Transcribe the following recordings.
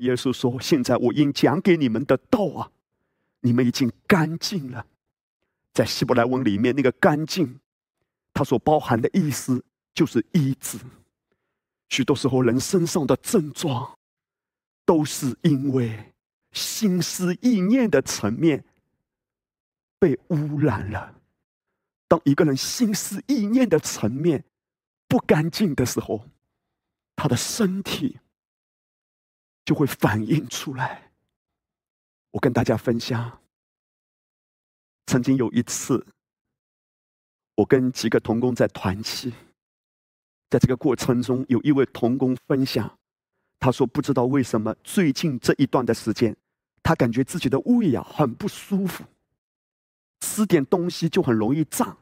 耶稣说：“现在我应讲给你们的道啊，你们已经干净了。”在希伯来文里面，那个“干净”，它所包含的意思就是医治。许多时候，人身上的症状，都是因为心思意念的层面被污染了。当一个人心思意念的层面不干净的时候，他的身体就会反映出来。我跟大家分享，曾经有一次，我跟几个童工在团契，在这个过程中，有一位童工分享，他说：“不知道为什么最近这一段的时间，他感觉自己的胃呀很不舒服。”吃点东西就很容易胀，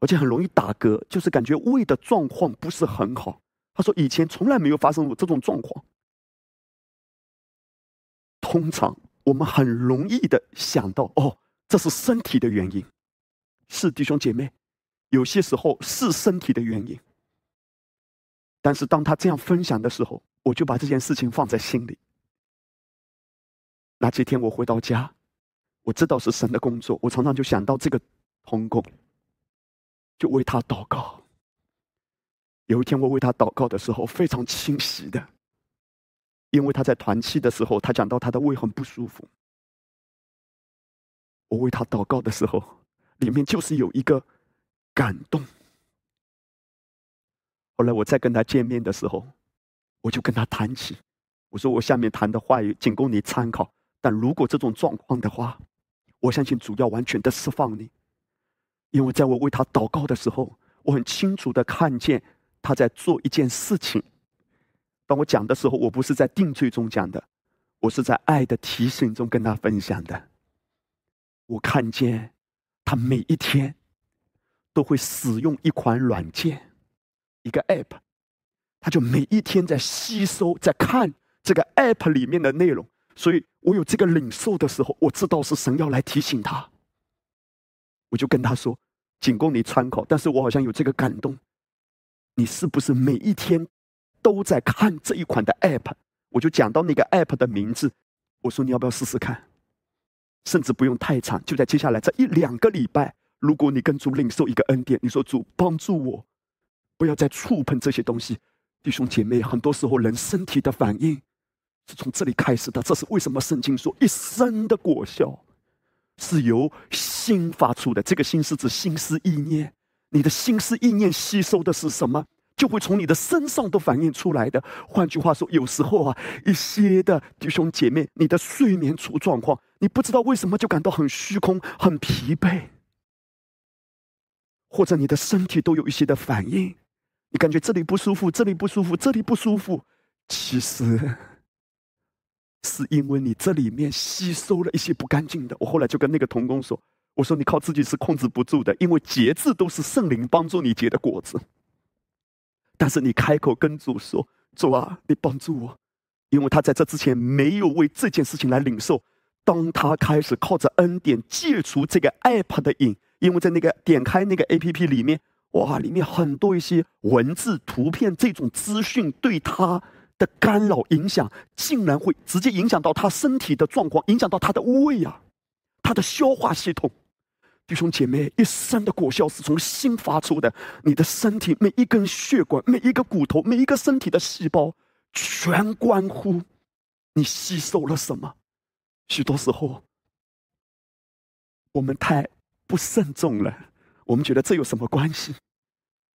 而且很容易打嗝，就是感觉胃的状况不是很好。他说以前从来没有发生过这种状况。通常我们很容易的想到，哦，这是身体的原因，是弟兄姐妹，有些时候是身体的原因。但是当他这样分享的时候，我就把这件事情放在心里。那几天我回到家。我知道是神的工作，我常常就想到这个童工，就为他祷告。有一天我为他祷告的时候，非常清晰的，因为他在团契的时候，他讲到他的胃很不舒服。我为他祷告的时候，里面就是有一个感动。后来我再跟他见面的时候，我就跟他谈起，我说我下面谈的话语仅供你参考，但如果这种状况的话，我相信主要完全的释放你，因为在我为他祷告的时候，我很清楚的看见他在做一件事情。当我讲的时候，我不是在定罪中讲的，我是在爱的提醒中跟他分享的。我看见他每一天都会使用一款软件，一个 App，他就每一天在吸收、在看这个 App 里面的内容。所以我有这个领受的时候，我知道是神要来提醒他，我就跟他说：“仅供你参考。”但是我好像有这个感动，你是不是每一天都在看这一款的 App？我就讲到那个 App 的名字，我说你要不要试试看？甚至不用太长，就在接下来这一两个礼拜，如果你跟主领受一个恩典，你说主帮助我，不要再触碰这些东西。弟兄姐妹，很多时候人身体的反应。是从这里开始的，这是为什么圣经说一生的果效是由心发出的。这个心是指心思意念，你的心思意念吸收的是什么，就会从你的身上都反映出来的。换句话说，有时候啊，一些的弟兄姐妹，你的睡眠出状况，你不知道为什么就感到很虚空、很疲惫，或者你的身体都有一些的反应，你感觉这里不舒服，这里不舒服，这里不舒服，其实。是因为你这里面吸收了一些不干净的。我后来就跟那个童工说：“我说你靠自己是控制不住的，因为节制都是圣灵帮助你结的果子。但是你开口跟主说：‘主啊，你帮助我。’因为他在这之前没有为这件事情来领受。当他开始靠着恩典戒除这个 app 的瘾，因为在那个点开那个 app 里面，哇，里面很多一些文字、图片这种资讯对他。”的干扰影响，竟然会直接影响到他身体的状况，影响到他的胃啊，他的消化系统。弟兄姐妹，一生的果效是从心发出的。你的身体每一根血管、每一个骨头、每一个身体的细胞，全关乎你吸收了什么。许多时候，我们太不慎重了，我们觉得这有什么关系？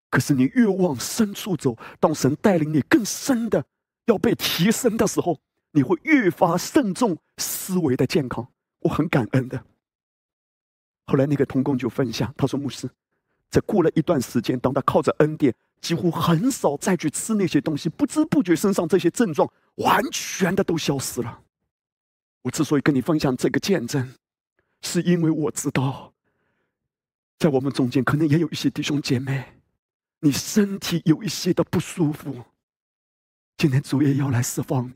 可是你越往深处走，当神带领你更深的。要被提升的时候，你会越发慎重思维的健康。我很感恩的。后来那个童工就分享，他说：“牧师，在过了一段时间，当他靠着恩典，几乎很少再去吃那些东西，不知不觉身上这些症状完全的都消失了。”我之所以跟你分享这个见证，是因为我知道，在我们中间可能也有一些弟兄姐妹，你身体有一些的不舒服。今天主也要来释放你，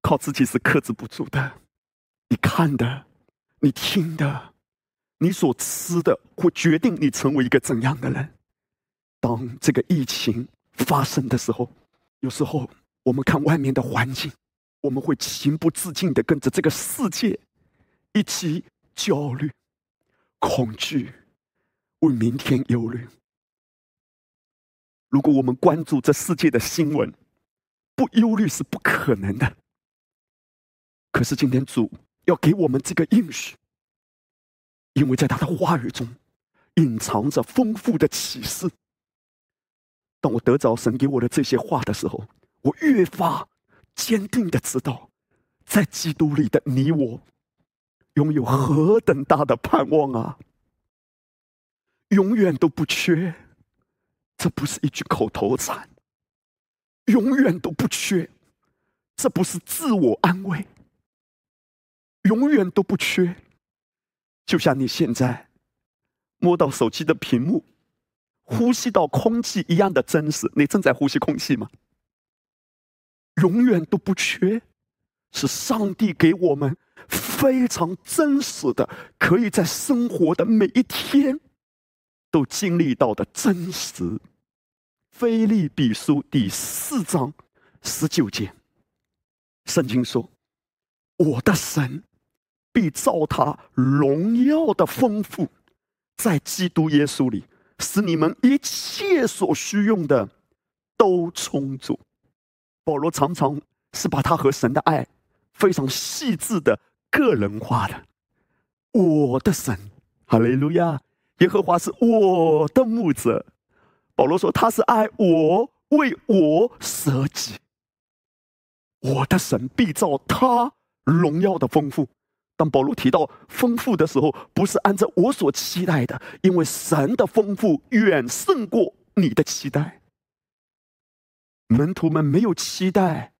靠自己是克制不住的。你看的，你听的，你所吃的，会决定你成为一个怎样的人。当这个疫情发生的时候，有时候我们看外面的环境，我们会情不自禁的跟着这个世界一起焦虑、恐惧，为明天忧虑。如果我们关注这世界的新闻，不忧虑是不可能的。可是今天主要给我们这个应许，因为在他的话语中隐藏着丰富的启示。当我得着神给我的这些话的时候，我越发坚定的知道，在基督里的你我，拥有何等大的盼望啊！永远都不缺，这不是一句口头禅。永远都不缺，这不是自我安慰。永远都不缺，就像你现在摸到手机的屏幕，呼吸到空气一样的真实。你正在呼吸空气吗？永远都不缺，是上帝给我们非常真实的，可以在生活的每一天都经历到的真实。菲利比书第四章十九节，圣经说：“我的神。”必照他荣耀的丰富，在基督耶稣里，使你们一切所需用的都充足。保罗常常是把他和神的爱非常细致的个人化的。我的神，哈利路亚！耶和华是我的牧者。保罗说他是爱我，为我舍己。我的神必照他荣耀的丰富。当保罗提到丰富的时候，不是按照我所期待的，因为神的丰富远胜过你的期待。门徒们没有期待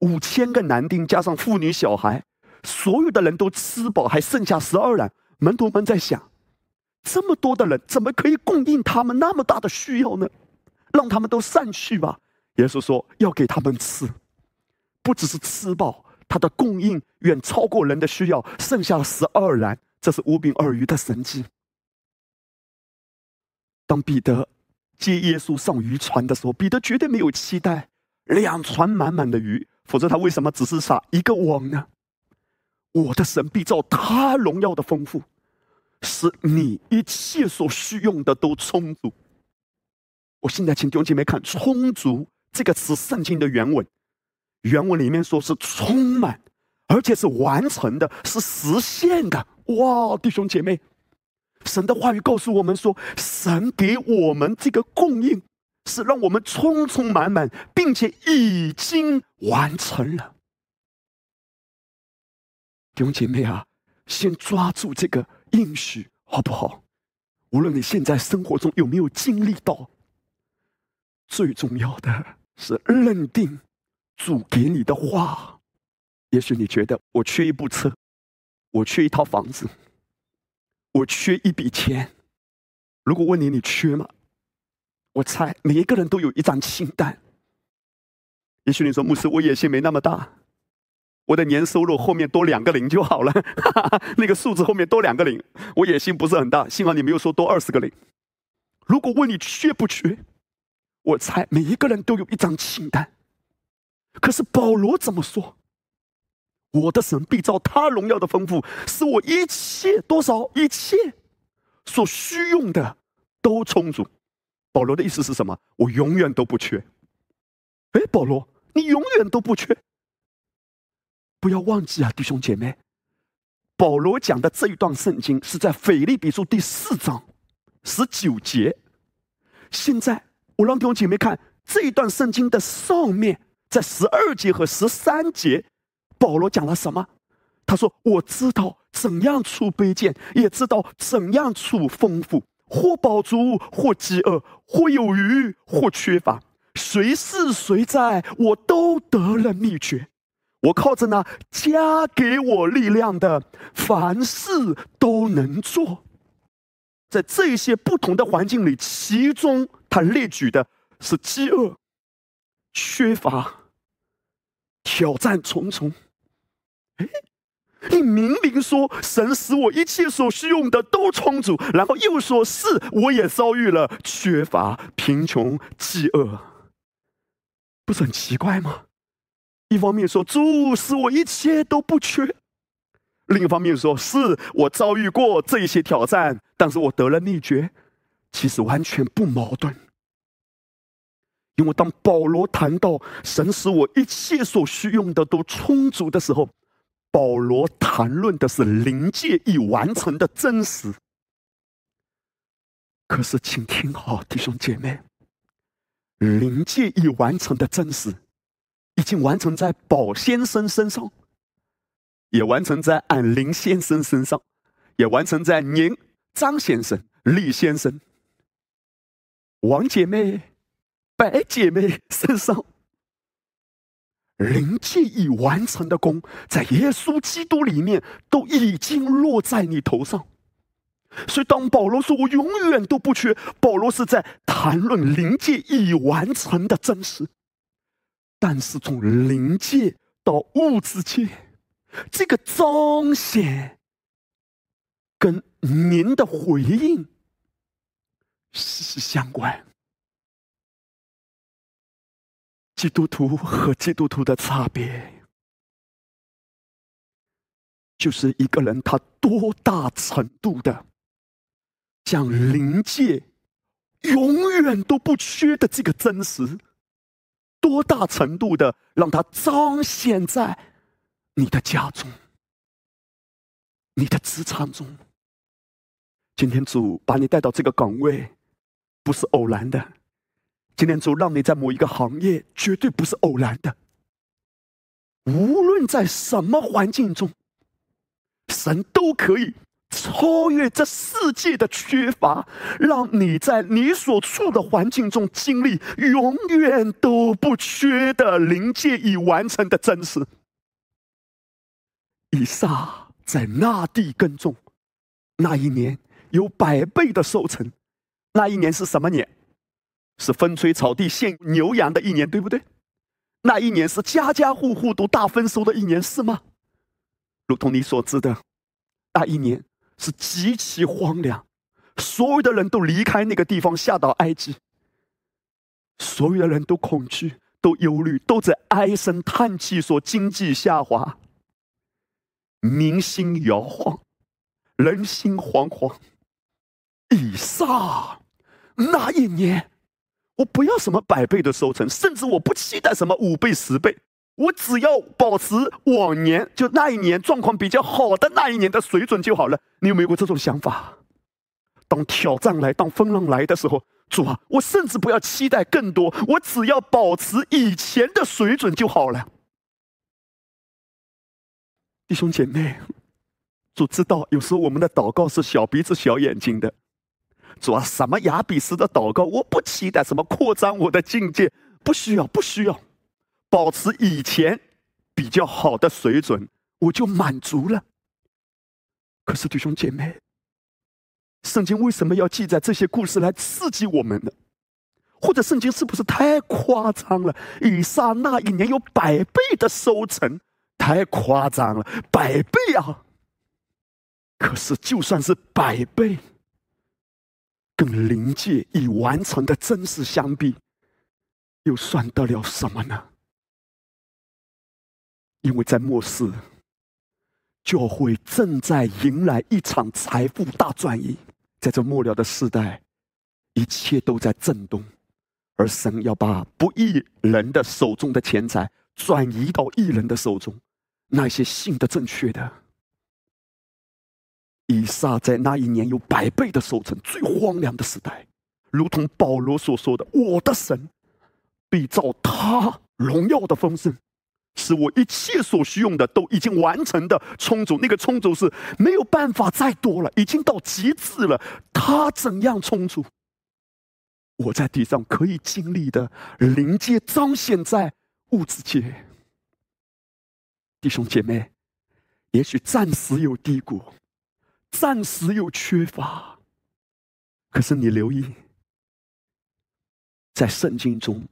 五千个男丁加上妇女小孩，所有的人都吃饱，还剩下十二人。门徒们在想：这么多的人，怎么可以供应他们那么大的需要呢？让他们都散去吧。耶稣说：要给他们吃，不只是吃饱。他的供应远超过人的需要，剩下十二篮，这是五饼二鱼的神迹。当彼得接耶稣上渔船的时候，彼得绝对没有期待两船满满的鱼，否则他为什么只是撒一个网呢？我的神必照他荣耀的丰富，使你一切所需用的都充足。我现在请弟兄姐妹看“充足”这个词，圣经的原文。原文里面说是充满，而且是完成的，是实现的。哇，弟兄姐妹，神的话语告诉我们说，神给我们这个供应是让我们充充满满，并且已经完成了。弟兄姐妹啊，先抓住这个应许，好不好？无论你现在生活中有没有经历到，最重要的是认定。主给你的话，也许你觉得我缺一部车，我缺一套房子，我缺一笔钱。如果问你你缺吗？我猜每一个人都有一张清单。也许你说牧师，我野心没那么大，我的年收入后面多两个零就好了，哈 哈那个数字后面多两个零，我野心不是很大。幸好你没有说多二十个零。如果问你缺不缺，我猜每一个人都有一张清单。可是保罗怎么说？我的神必照他荣耀的丰富，使我一切多少一切所需用的都充足。保罗的意思是什么？我永远都不缺。哎，保罗，你永远都不缺。不要忘记啊，弟兄姐妹，保罗讲的这一段圣经是在腓立比书第四章十九节。现在我让弟兄姐妹看这一段圣经的上面。在十二节和十三节，保罗讲了什么？他说：“我知道怎样处卑贱，也知道怎样处丰富，或饱足，或饥饿，或有余，或缺乏。谁是谁在，我都得了秘诀。我靠着那加给我力量的，凡事都能做。在这些不同的环境里，其中他列举的是饥饿、缺乏。”挑战重重，哎，你明明说神使我一切所需用的都充足，然后又说是我也遭遇了缺乏、贫穷、饥饿，不是很奇怪吗？一方面说主使我一切都不缺；另一方面说是我遭遇过这些挑战，但是我得了秘诀。其实完全不矛盾。因为当保罗谈到神使我一切所需用的都充足的时候，保罗谈论的是灵界已完成的真实。可是，请听好，弟兄姐妹，灵界已完成的真实，已经完成在宝先生身上，也完成在俺林先生身上，也完成在您张先生、李先生、王姐妹。白姐妹身上，灵界已完成的功，在耶稣基督里面都已经落在你头上。所以，当保罗说“我永远都不缺”，保罗是在谈论灵界已完成的真实。但是，从灵界到物质界，这个彰显跟您的回应息息相关。基督徒和基督徒的差别，就是一个人他多大程度的将灵界永远都不缺的这个真实，多大程度的让他彰显在你的家中、你的职场中。今天主把你带到这个岗位，不是偶然的。今天主让你在某一个行业，绝对不是偶然的。无论在什么环境中，神都可以超越这世界的缺乏，让你在你所处的环境中经历永远都不缺的灵界已完成的真实。以撒在那地耕种，那一年有百倍的收成。那一年是什么年？是风吹草低见牛羊的一年，对不对？那一年是家家户户都大丰收的一年，是吗？如同你所知的，那一年是极其荒凉，所有的人都离开那个地方，下到埃及。所有的人都恐惧，都忧虑，都在唉声叹气，说经济下滑，民心摇晃，人心惶惶。以撒那一年。我不要什么百倍的收成，甚至我不期待什么五倍、十倍，我只要保持往年就那一年状况比较好的那一年的水准就好了。你有没有过这种想法？当挑战来、当风浪来的时候，主啊，我甚至不要期待更多，我只要保持以前的水准就好了。弟兄姐妹，主知道有时候我们的祷告是小鼻子小眼睛的。主啊，什么亚比斯的祷告？我不期待什么扩张我的境界，不需要，不需要，保持以前比较好的水准，我就满足了。可是弟兄姐妹，圣经为什么要记载这些故事来刺激我们呢？或者圣经是不是太夸张了？以撒那一年有百倍的收成，太夸张了，百倍啊！可是就算是百倍。跟灵界已完成的真实相比，又算得了什么呢？因为在末世，教会正在迎来一场财富大转移。在这末了的时代，一切都在震动，而神要把不义人的手中的钱财转移到义人的手中。那些信的正确的。以撒在那一年有百倍的收成，最荒凉的时代，如同保罗所说的：“我的神必照他荣耀的丰盛，使我一切所需用的都已经完成的充足。那个充足是没有办法再多了，已经到极致了。他怎样充足，我在地上可以经历的灵界彰显在物质界。弟兄姐妹，也许暂时有低谷。”暂时有缺乏，可是你留意，在圣经中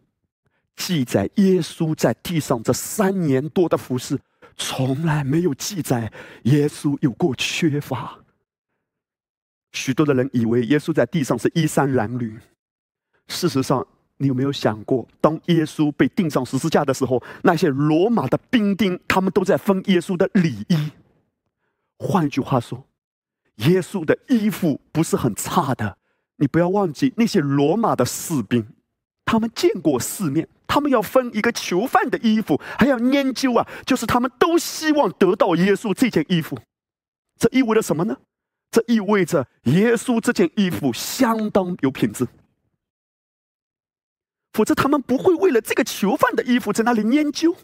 记载耶稣在地上这三年多的服侍，从来没有记载耶稣有过缺乏。许多的人以为耶稣在地上是衣衫褴褛，事实上，你有没有想过，当耶稣被钉上十字架的时候，那些罗马的兵丁，他们都在分耶稣的礼衣。换句话说，耶稣的衣服不是很差的。你不要忘记，那些罗马的士兵，他们见过世面，他们要分一个囚犯的衣服，还要研究啊，就是他们都希望得到耶稣这件衣服。这意味着什么呢？这意味着耶稣这件衣服相当有品质。否则，他们不会为了这个囚犯的衣服在那里研究。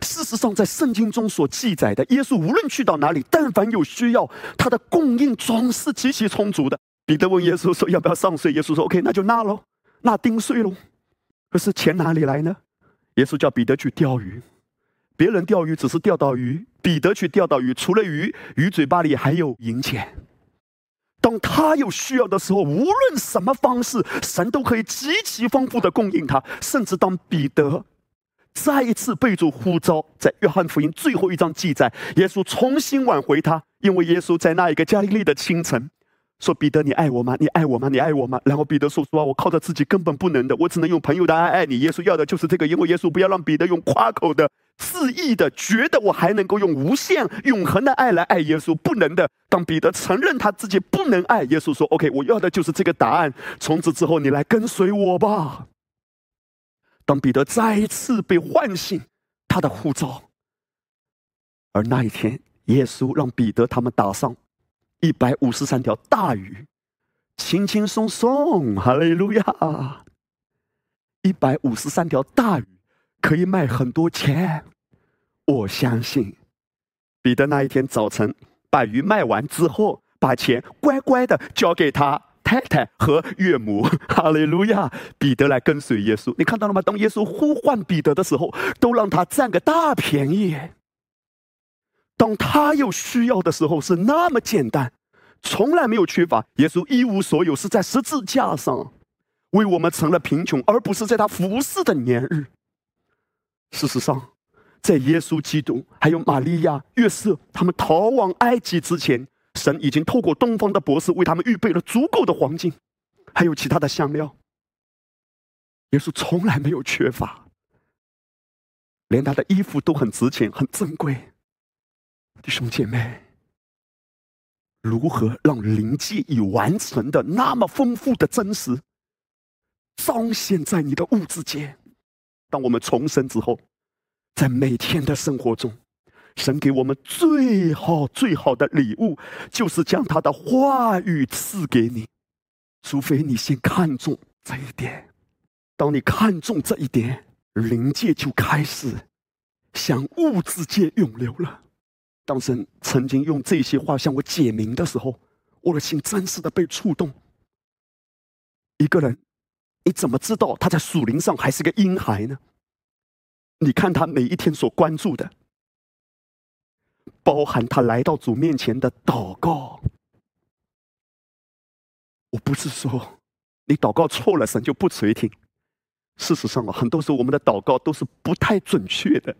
事实上，在圣经中所记载的，耶稣无论去到哪里，但凡有需要，他的供应总是极其充足的。彼得问耶稣说：“要不要上税？”耶稣说：“OK，那就纳喽，纳丁税喽。”可是钱哪里来呢？耶稣叫彼得去钓鱼，别人钓鱼只是钓到鱼，彼得去钓到鱼，除了鱼，鱼嘴巴里还有银钱。当他有需要的时候，无论什么方式，神都可以极其丰富的供应他。甚至当彼得再一次被主呼召，在约翰福音最后一章记载，耶稣重新挽回他，因为耶稣在那一个加利利的清晨说：“彼得，你爱我吗？你爱我吗？你爱我吗？”然后彼得说：“说啊，我靠着自己根本不能的，我只能用朋友的爱爱你。”耶稣要的就是这个，因为耶稣不要让彼得用夸口的。肆意的觉得我还能够用无限永恒的爱来爱耶稣，不能的。当彼得承认他自己不能爱耶稣，说：“OK，我要的就是这个答案。从此之后，你来跟随我吧。”当彼得再一次被唤醒，他的护照。而那一天，耶稣让彼得他们打上一百五十三条大鱼，轻轻松松，哈利路亚！一百五十三条大鱼。可以卖很多钱，我相信彼得那一天早晨把鱼卖完之后，把钱乖乖的交给他太太和岳母。哈利路亚！彼得来跟随耶稣，你看到了吗？当耶稣呼唤彼得的时候，都让他占个大便宜。当他有需要的时候，是那么简单，从来没有缺乏。耶稣一无所有，是在十字架上为我们成了贫穷，而不是在他服侍的年日。事实上，在耶稣基督还有玛利亚、约瑟他们逃往埃及之前，神已经透过东方的博士为他们预备了足够的黄金，还有其他的香料。耶稣从来没有缺乏，连他的衣服都很值钱、很珍贵。弟兄姐妹，如何让灵界已完成的那么丰富的真实，彰显在你的物质界？当我们重生之后，在每天的生活中，神给我们最好最好的礼物，就是将他的话语赐给你。除非你先看重这一点，当你看重这一点，灵界就开始向物质界涌流了。当神曾经用这些话向我解明的时候，我的心真实的被触动。一个人。你怎么知道他在属灵上还是个婴孩呢？你看他每一天所关注的，包含他来到主面前的祷告。我不是说你祷告错了，神就不垂听。事实上啊，很多时候我们的祷告都是不太准确的。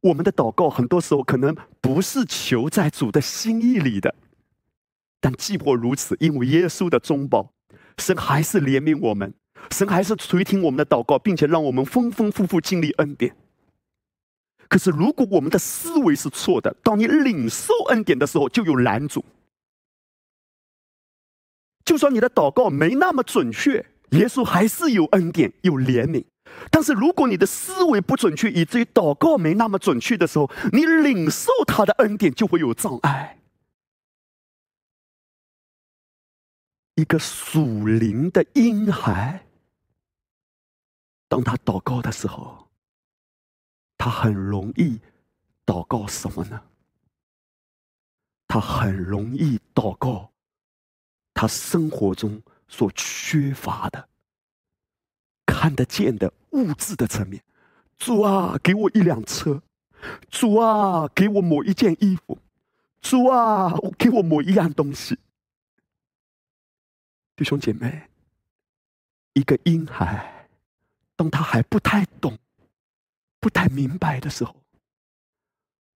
我们的祷告很多时候可能不是求在主的心意里的，但既或如此，因为耶稣的忠保。神还是怜悯我们，神还是垂听我们的祷告，并且让我们丰丰富富经历恩典。可是，如果我们的思维是错的，当你领受恩典的时候，就有拦阻。就算你的祷告没那么准确，耶稣还是有恩典、有怜悯。但是，如果你的思维不准确，以至于祷告没那么准确的时候，你领受他的恩典就会有障碍。一个属灵的婴孩，当他祷告的时候，他很容易祷告什么呢？他很容易祷告他生活中所缺乏的、看得见的物质的层面。主啊，给我一辆车；主啊，给我某一件衣服；主啊，给我某一样东西。弟兄姐妹，一个婴孩，当他还不太懂、不太明白的时候，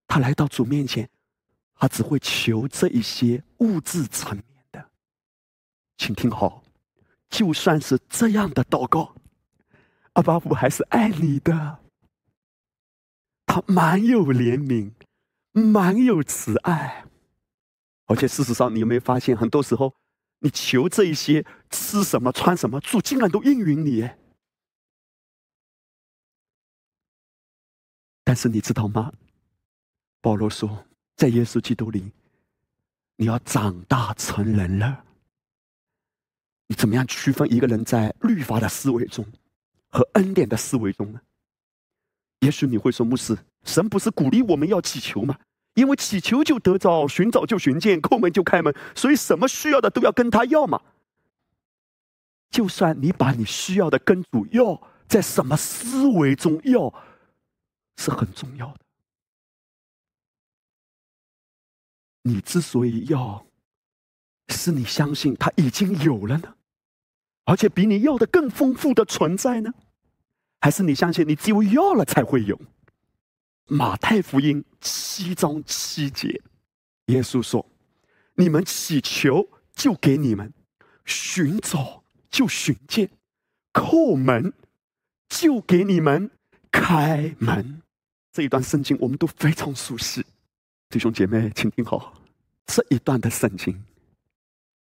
他来到主面前，他只会求这一些物质层面的。请听好，就算是这样的祷告，阿巴父还是爱你的。他蛮有怜悯，蛮有慈爱。而且事实上，你有没有发现，很多时候你求这一些吃什么、穿什么，主竟然都应允你？但是你知道吗？保罗说，在耶稣基督里，你要长大成人了。你怎么样区分一个人在律法的思维中和恩典的思维中呢？也许你会说，牧师，神不是鼓励我们要祈求吗？因为祈求就得着，寻找就寻见，叩门就开门，所以什么需要的都要跟他要嘛。就算你把你需要的跟主要，在什么思维中要，是很重要的。你之所以要，是你相信他已经有了呢，而且比你要的更丰富的存在呢，还是你相信你只有要了才会有？马太福音七章七节，耶稣说：“你们祈求，就给你们；寻找，就寻见；叩门，就给你们开门。”这一段圣经我们都非常熟悉。弟兄姐妹，请听好，这一段的圣经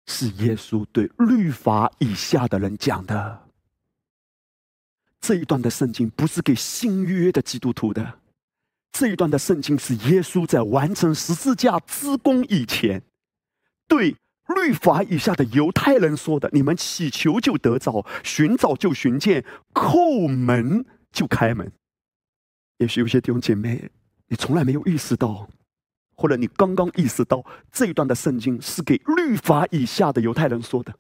是耶稣对律法以下的人讲的。这一段的圣经不是给新约的基督徒的，这一段的圣经是耶稣在完成十字架之功以前，对律法以下的犹太人说的：“你们祈求就得着，寻找就寻见，叩门就开门。”也许有些弟兄姐妹，你从来没有意识到。或者你刚刚意识到这一段的圣经是给律法以下的犹太人说的，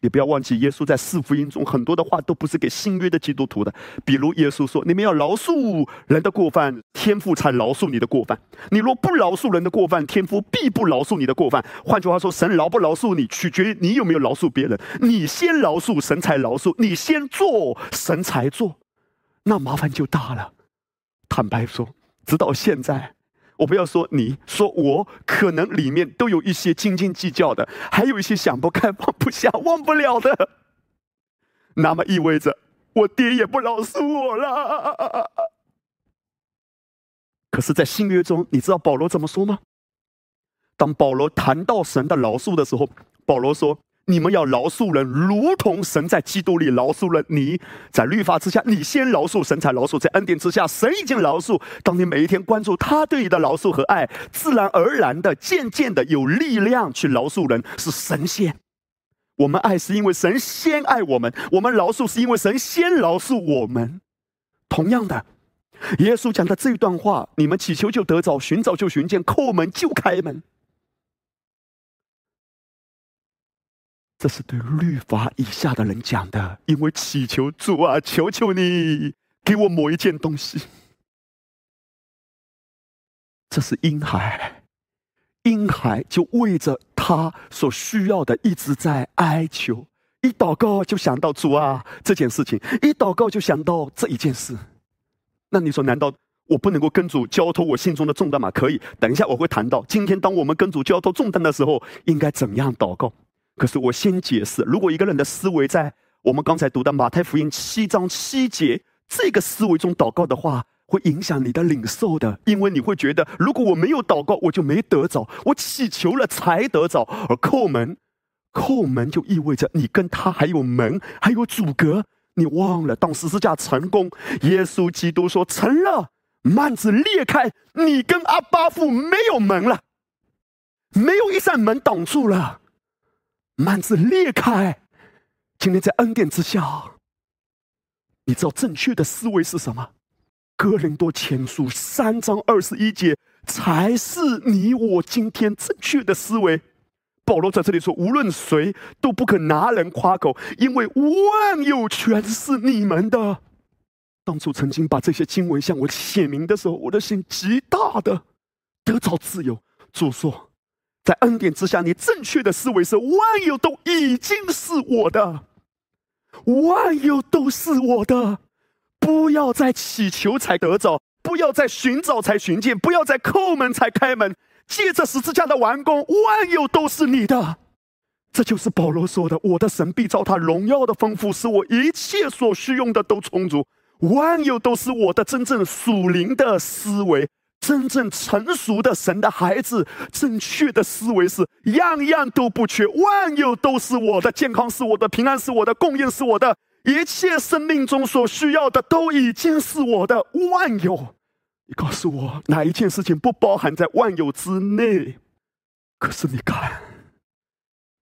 你不要忘记，耶稣在四福音中很多的话都不是给新约的基督徒的。比如耶稣说：“你们要饶恕人的过犯，天父才饶恕你的过犯。你若不饶恕人的过犯，天父必不饶恕你的过犯。”换句话说，神饶不饶恕你，取决于你有没有饶恕别人。你先饶恕，神才饶恕；你先做，神才做，那麻烦就大了。坦白说，直到现在。我不要说，你说我可能里面都有一些斤斤计较的，还有一些想不开、放不下、忘不了的。那么意味着我爹也不饶恕我了。可是，在新约中，你知道保罗怎么说吗？当保罗谈到神的饶恕的时候，保罗说。你们要饶恕人，如同神在基督里饶恕了你。在律法之下，你先饶恕，神才饶恕；在恩典之下，神已经饶恕。当你每一天关注他对你的饶恕和爱，自然而然的、渐渐的有力量去饶恕人，是神仙。我们爱是因为神先爱我们，我们饶恕是因为神先饶恕我们。同样的，耶稣讲的这段话：你们祈求就得着，寻找就寻见，叩门就开门。这是对律法以下的人讲的，因为祈求主啊，求求你给我某一件东西。这是婴孩，婴孩就为着他所需要的一直在哀求，一祷告就想到主啊这件事情，一祷告就想到这一件事。那你说，难道我不能够跟主交托我心中的重担吗？可以，等一下我会谈到，今天当我们跟主交托重担的时候，应该怎样祷告。可是我先解释，如果一个人的思维在我们刚才读的马太福音七章七节这个思维中祷告的话，会影响你的领受的，因为你会觉得，如果我没有祷告，我就没得着；我祈求了才得着。而叩门，叩门就意味着你跟他还有门，还有阻隔。你忘了，当十字架成功，耶稣基督说成了，幔子裂开，你跟阿巴父没有门了，没有一扇门挡住了。幔子裂开，今天在恩典之下，你知道正确的思维是什么？哥林多前书三章二十一节才是你我今天正确的思维。保罗在这里说：“无论谁都不可拿人夸口，因为万有全是你们的。”当初曾经把这些经文向我写明的时候，我的心极大的得着自由。主说。在恩典之下，你正确的思维是：万有都已经是我的，万有都是我的。不要再祈求才得着，不要再寻找才寻见，不要再叩门才开门。借着十字架的完工，万有都是你的。这就是保罗说的：“我的神必照他荣耀的丰富，使我一切所需用的都充足。万有都是我的真正属灵的思维，真正成熟的神的孩子。正确的思维是样样都不缺，万有都是我的，健康是我的，平安是我的，供应是我的，一切生命中所需要的都已经是我的。万有，你告诉我哪一件事情不包含在万有之内？可是你看。”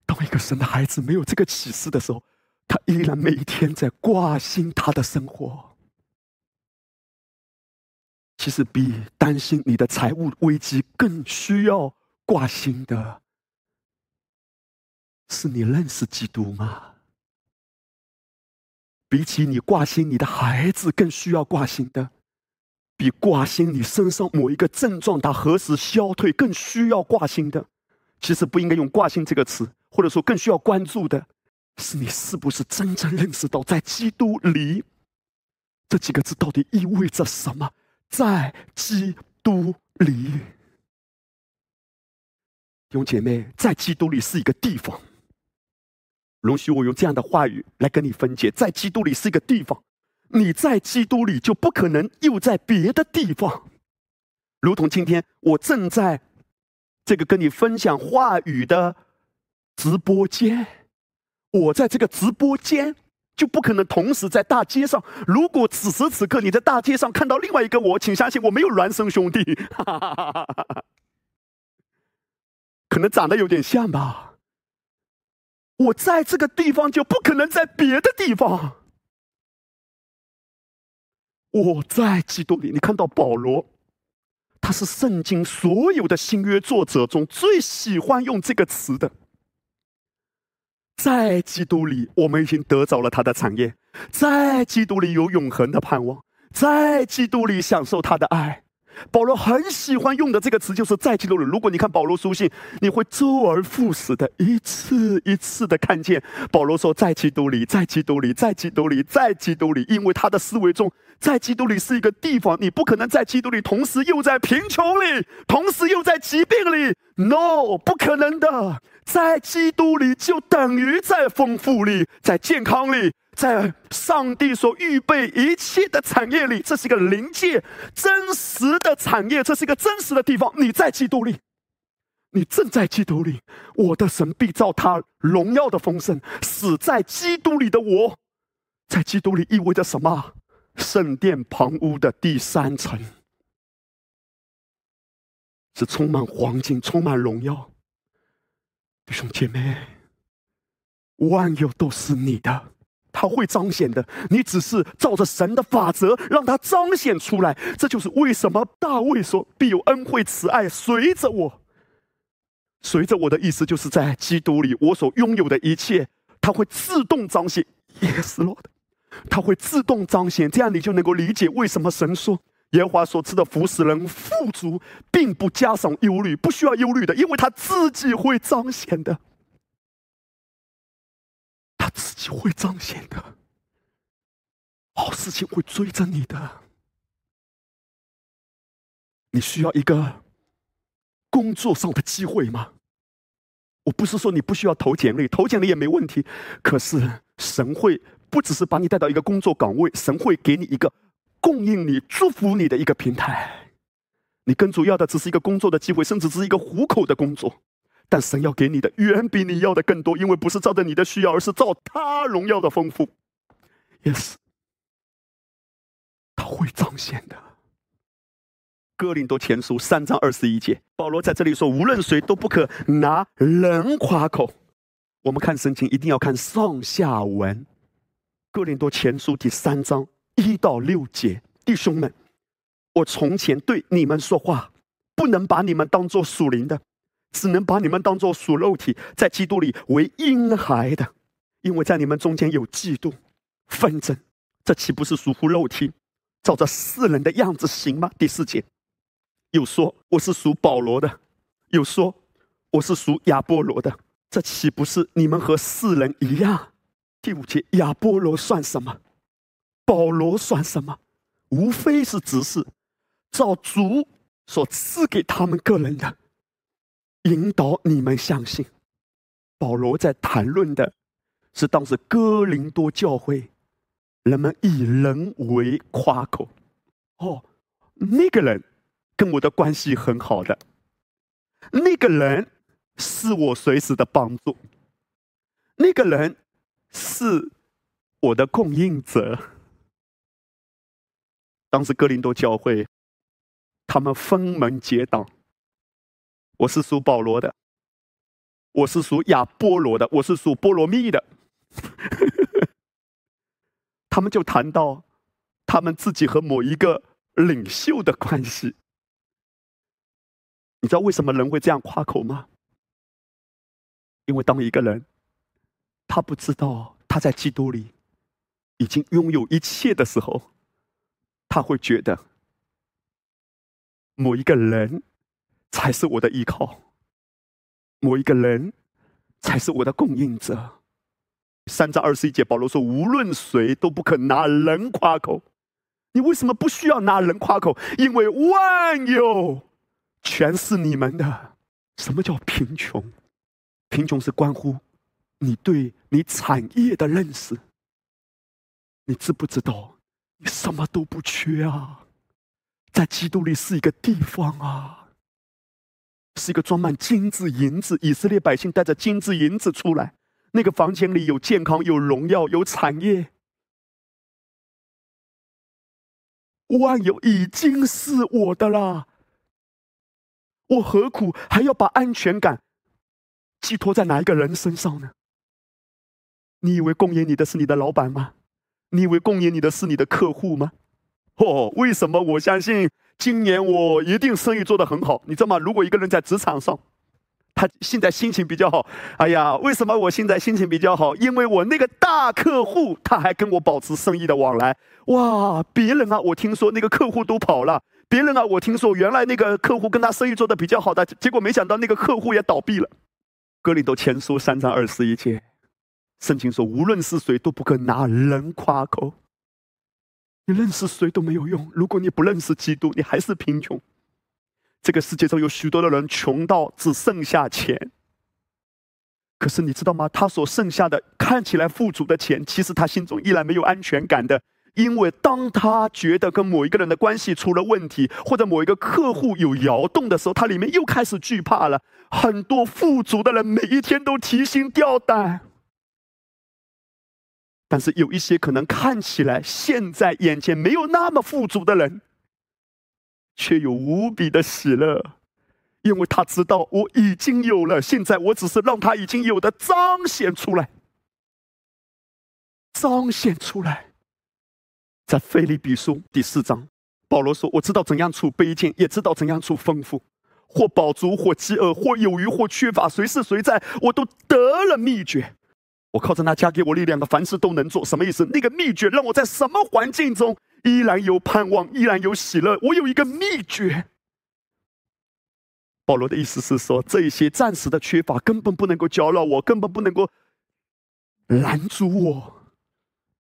当一个神的孩子没有这个启示的时候，他依然每天在挂心他的生活。其实比担心你的财务危机更需要挂心的，是你认识基督吗？比起你挂心你的孩子更需要挂心的，比挂心你身上某一个症状它何时消退更需要挂心的，其实不应该用“挂心”这个词。或者说，更需要关注的是，你是不是真正认识到，在基督里这几个字到底意味着什么？在基督里，弟兄姐妹，在基督里是一个地方。容许我用这样的话语来跟你分解：在基督里是一个地方，你在基督里就不可能又在别的地方。如同今天我正在这个跟你分享话语的。直播间，我在这个直播间就不可能同时在大街上。如果此时此刻你在大街上看到另外一个我，请相信我没有孪生兄弟，可能长得有点像吧。我在这个地方就不可能在别的地方。我在基督里，你看到保罗，他是圣经所有的新约作者中最喜欢用这个词的。在基督里，我们已经得着了他的产业；在基督里有永恒的盼望；在基督里享受他的爱。保罗很喜欢用的这个词就是在基督里。如果你看保罗书信，你会周而复始的一次一次的看见保罗说在基督里，在基督里，在基督里，在基督里。因为他的思维中，在基督里是一个地方，你不可能在基督里同时又在贫穷里，同时又在疾病里。No，不可能的。在基督里就等于在丰富里，在健康里，在上帝所预备一切的产业里，这是一个临界真实的产业，这是一个真实的地方。你在基督里，你正在基督里，我的神必照他荣耀的丰盛，死在基督里的我，在基督里意味着什么？圣殿旁屋的第三层是充满黄金，充满荣耀。弟兄姐妹，万有都是你的，他会彰显的。你只是照着神的法则，让他彰显出来。这就是为什么大卫说：“必有恩惠慈爱随着我。”随着我的意思，就是在基督里，我所拥有的一切，他会自动彰显。Yes，Lord，他会自动彰显。这样你就能够理解为什么神说。耶和华所赐的福使人富足，并不加上忧虑，不需要忧虑的，因为他自己会彰显的，他自己会彰显的，好事情会追着你的。你需要一个工作上的机会吗？我不是说你不需要投简历，投简历也没问题。可是神会不只是把你带到一个工作岗位，神会给你一个。供应你、祝福你的一个平台，你更主要的只是一个工作的机会，甚至只是一个糊口的工作。但神要给你的远比你要的更多，因为不是照着你的需要，而是照他荣耀的丰富。Yes，他会彰显的。哥林多前书三章二十一节，保罗在这里说：“无论谁都不可拿人夸口。”我们看圣经一定要看上下文。哥林多前书第三章。一到六节，弟兄们，我从前对你们说话，不能把你们当作属灵的，只能把你们当作属肉体，在基督里为婴孩的，因为在你们中间有嫉妒、纷争，这岂不是属乎肉体，照着世人的样子行吗？第四节，有说我是属保罗的，有说我是属亚波罗的，这岂不是你们和世人一样？第五节，亚波罗算什么？保罗算什么？无非是只是照主所赐给他们个人的引导，你们相信。保罗在谈论的是当时哥林多教会人们以人为夸口。哦，那个人跟我的关系很好的，那个人是我随时的帮助，那个人是我的供应者。当时哥林多教会，他们分门结党。我是属保罗的，我是属亚波罗的，我是属波罗蜜的。他们就谈到他们自己和某一个领袖的关系。你知道为什么人会这样夸口吗？因为当一个人他不知道他在基督里已经拥有一切的时候，他会觉得某一个人。才是我的依靠，某一个人才是我的供应者。三章二十一节，保罗说：“无论谁都不可拿人夸口。”你为什么不需要拿人夸口？因为万有全是你们的。什么叫贫穷？贫穷是关乎你对你产业的认识。你知不知道，你什么都不缺啊？在基督里是一个地方啊。是一个装满金子银子，以色列百姓带着金子银子出来，那个房间里有健康、有荣耀、有产业，万有已经是我的了。我何苦还要把安全感寄托在哪一个人身上呢？你以为供应你的是你的老板吗？你以为供应你的是你的客户吗？哦，为什么我相信？今年我一定生意做得很好，你知道吗？如果一个人在职场上，他现在心情比较好，哎呀，为什么我现在心情比较好？因为我那个大客户他还跟我保持生意的往来。哇，别人啊，我听说那个客户都跑了。别人啊，我听说原来那个客户跟他生意做得比较好的，结果没想到那个客户也倒闭了。哥林多前书三章二十一节，圣经说，无论是谁都不可拿人夸口。你认识谁都没有用。如果你不认识基督，你还是贫穷。这个世界上有许多的人穷到只剩下钱，可是你知道吗？他所剩下的看起来富足的钱，其实他心中依然没有安全感的。因为当他觉得跟某一个人的关系出了问题，或者某一个客户有摇动的时候，他里面又开始惧怕了。很多富足的人每一天都提心吊胆。但是有一些可能看起来现在眼前没有那么富足的人，却有无比的喜乐，因为他知道我已经有了，现在我只是让他已经有的彰显出来，彰显出来。在腓利比书第四章，保罗说：“我知道怎样处卑贱，也知道怎样处丰富，或饱足，或饥饿，或有余，或缺乏，随是随在，我都得了秘诀。”我靠着那加给我力量的，凡事都能做。什么意思？那个秘诀让我在什么环境中依然有盼望，依然有喜乐。我有一个秘诀。保罗的意思是说，这些暂时的缺乏根本不能够搅扰我，根本不能够拦阻我，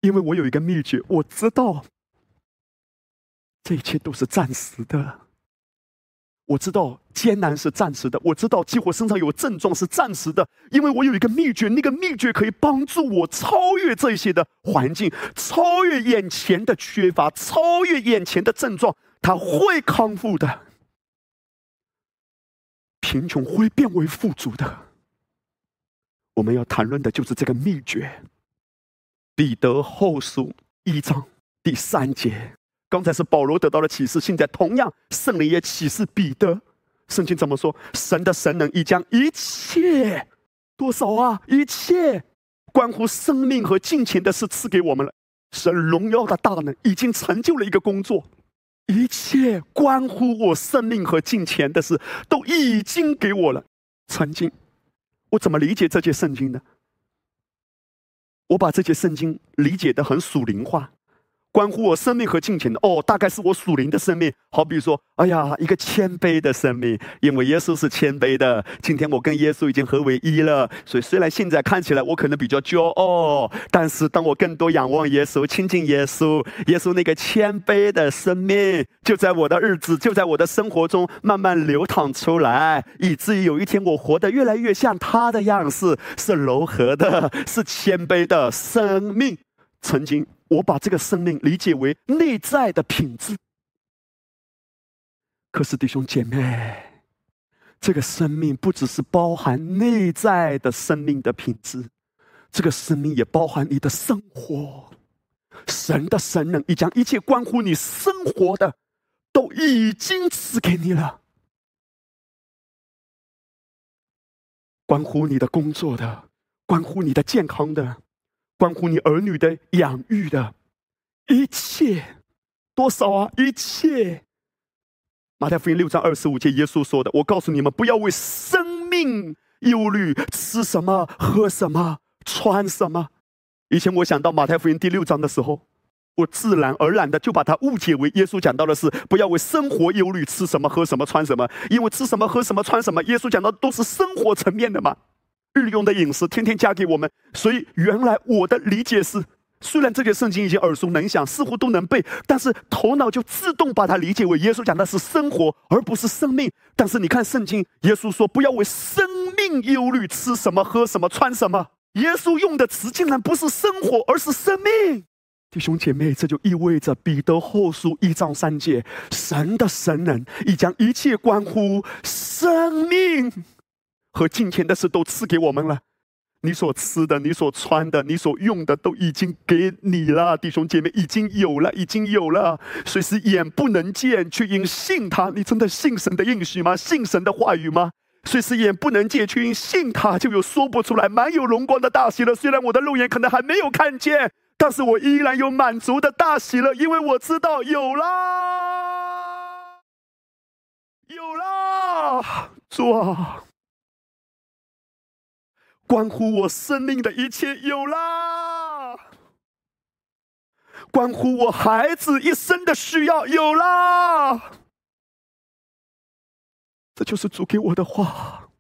因为我有一个秘诀。我知道，这一切都是暂时的。我知道艰难是暂时的，我知道激活身上有症状是暂时的，因为我有一个秘诀，那个秘诀可以帮助我超越这些的环境，超越眼前的缺乏，超越眼前的症状，它会康复的。贫穷会变为富足的。我们要谈论的就是这个秘诀。彼得后书一章第三节。刚才是保罗得到了启示，现在同样圣灵也启示彼得。圣经怎么说？神的神能已将一切多少啊？一切关乎生命和金钱的事赐给我们了。神荣耀的大能已经成就了一个工作，一切关乎我生命和金钱的事都已经给我了。曾经，我怎么理解这节圣经呢？我把这节圣经理解的很属灵化。关乎我生命和金钱的哦，大概是我属灵的生命。好比说，哎呀，一个谦卑的生命，因为耶稣是谦卑的。今天我跟耶稣已经合为一了，所以虽然现在看起来我可能比较骄傲，但是当我更多仰望耶稣、亲近耶稣，耶稣那个谦卑的生命，就在我的日子、就在我的生活中慢慢流淌出来，以至于有一天我活得越来越像他的样式，是柔和的，是谦卑的生命。曾经。我把这个生命理解为内在的品质，可是弟兄姐妹，这个生命不只是包含内在的生命的品质，这个生命也包含你的生活。神的神能已将一切关乎你生活的，都已经赐给你了，关乎你的工作的，关乎你的健康的。关乎你儿女的养育的一切，多少啊？一切。马太福音六章二十五节，耶稣说的：“我告诉你们，不要为生命忧虑，吃什么，喝什么，穿什么。”以前我想到马太福音第六章的时候，我自然而然的就把它误解为耶稣讲到的是不要为生活忧虑，吃什么，喝什么，穿什么。因为吃什么，喝什么，穿什么，耶稣讲到都是生活层面的嘛。日用的饮食天天加给我们，所以原来我的理解是，虽然这些圣经已经耳熟能详，似乎都能背，但是头脑就自动把它理解为耶稣讲的是生活，而不是生命。但是你看圣经，耶稣说不要为生命忧虑，吃什么，喝什么，穿什么。耶稣用的词竟然不是生活，而是生命。弟兄姐妹，这就意味着彼得后书一章三节，神的神能已将一切关乎生命。和金钱的事都赐给我们了，你所吃的、你所穿的、你所用的，都已经给你了，弟兄姐妹，已经有了，已经有了。虽是眼不能见，却因信他。你真的信神的应许吗？信神的话语吗？虽是眼不能见，却因信他，就有说不出来、满有荣光的大喜了。虽然我的肉眼可能还没有看见，但是我依然有满足的大喜了，因为我知道有啦，有啦，主啊。关乎我生命的一切有啦，关乎我孩子一生的需要有啦，这就是主给我的话。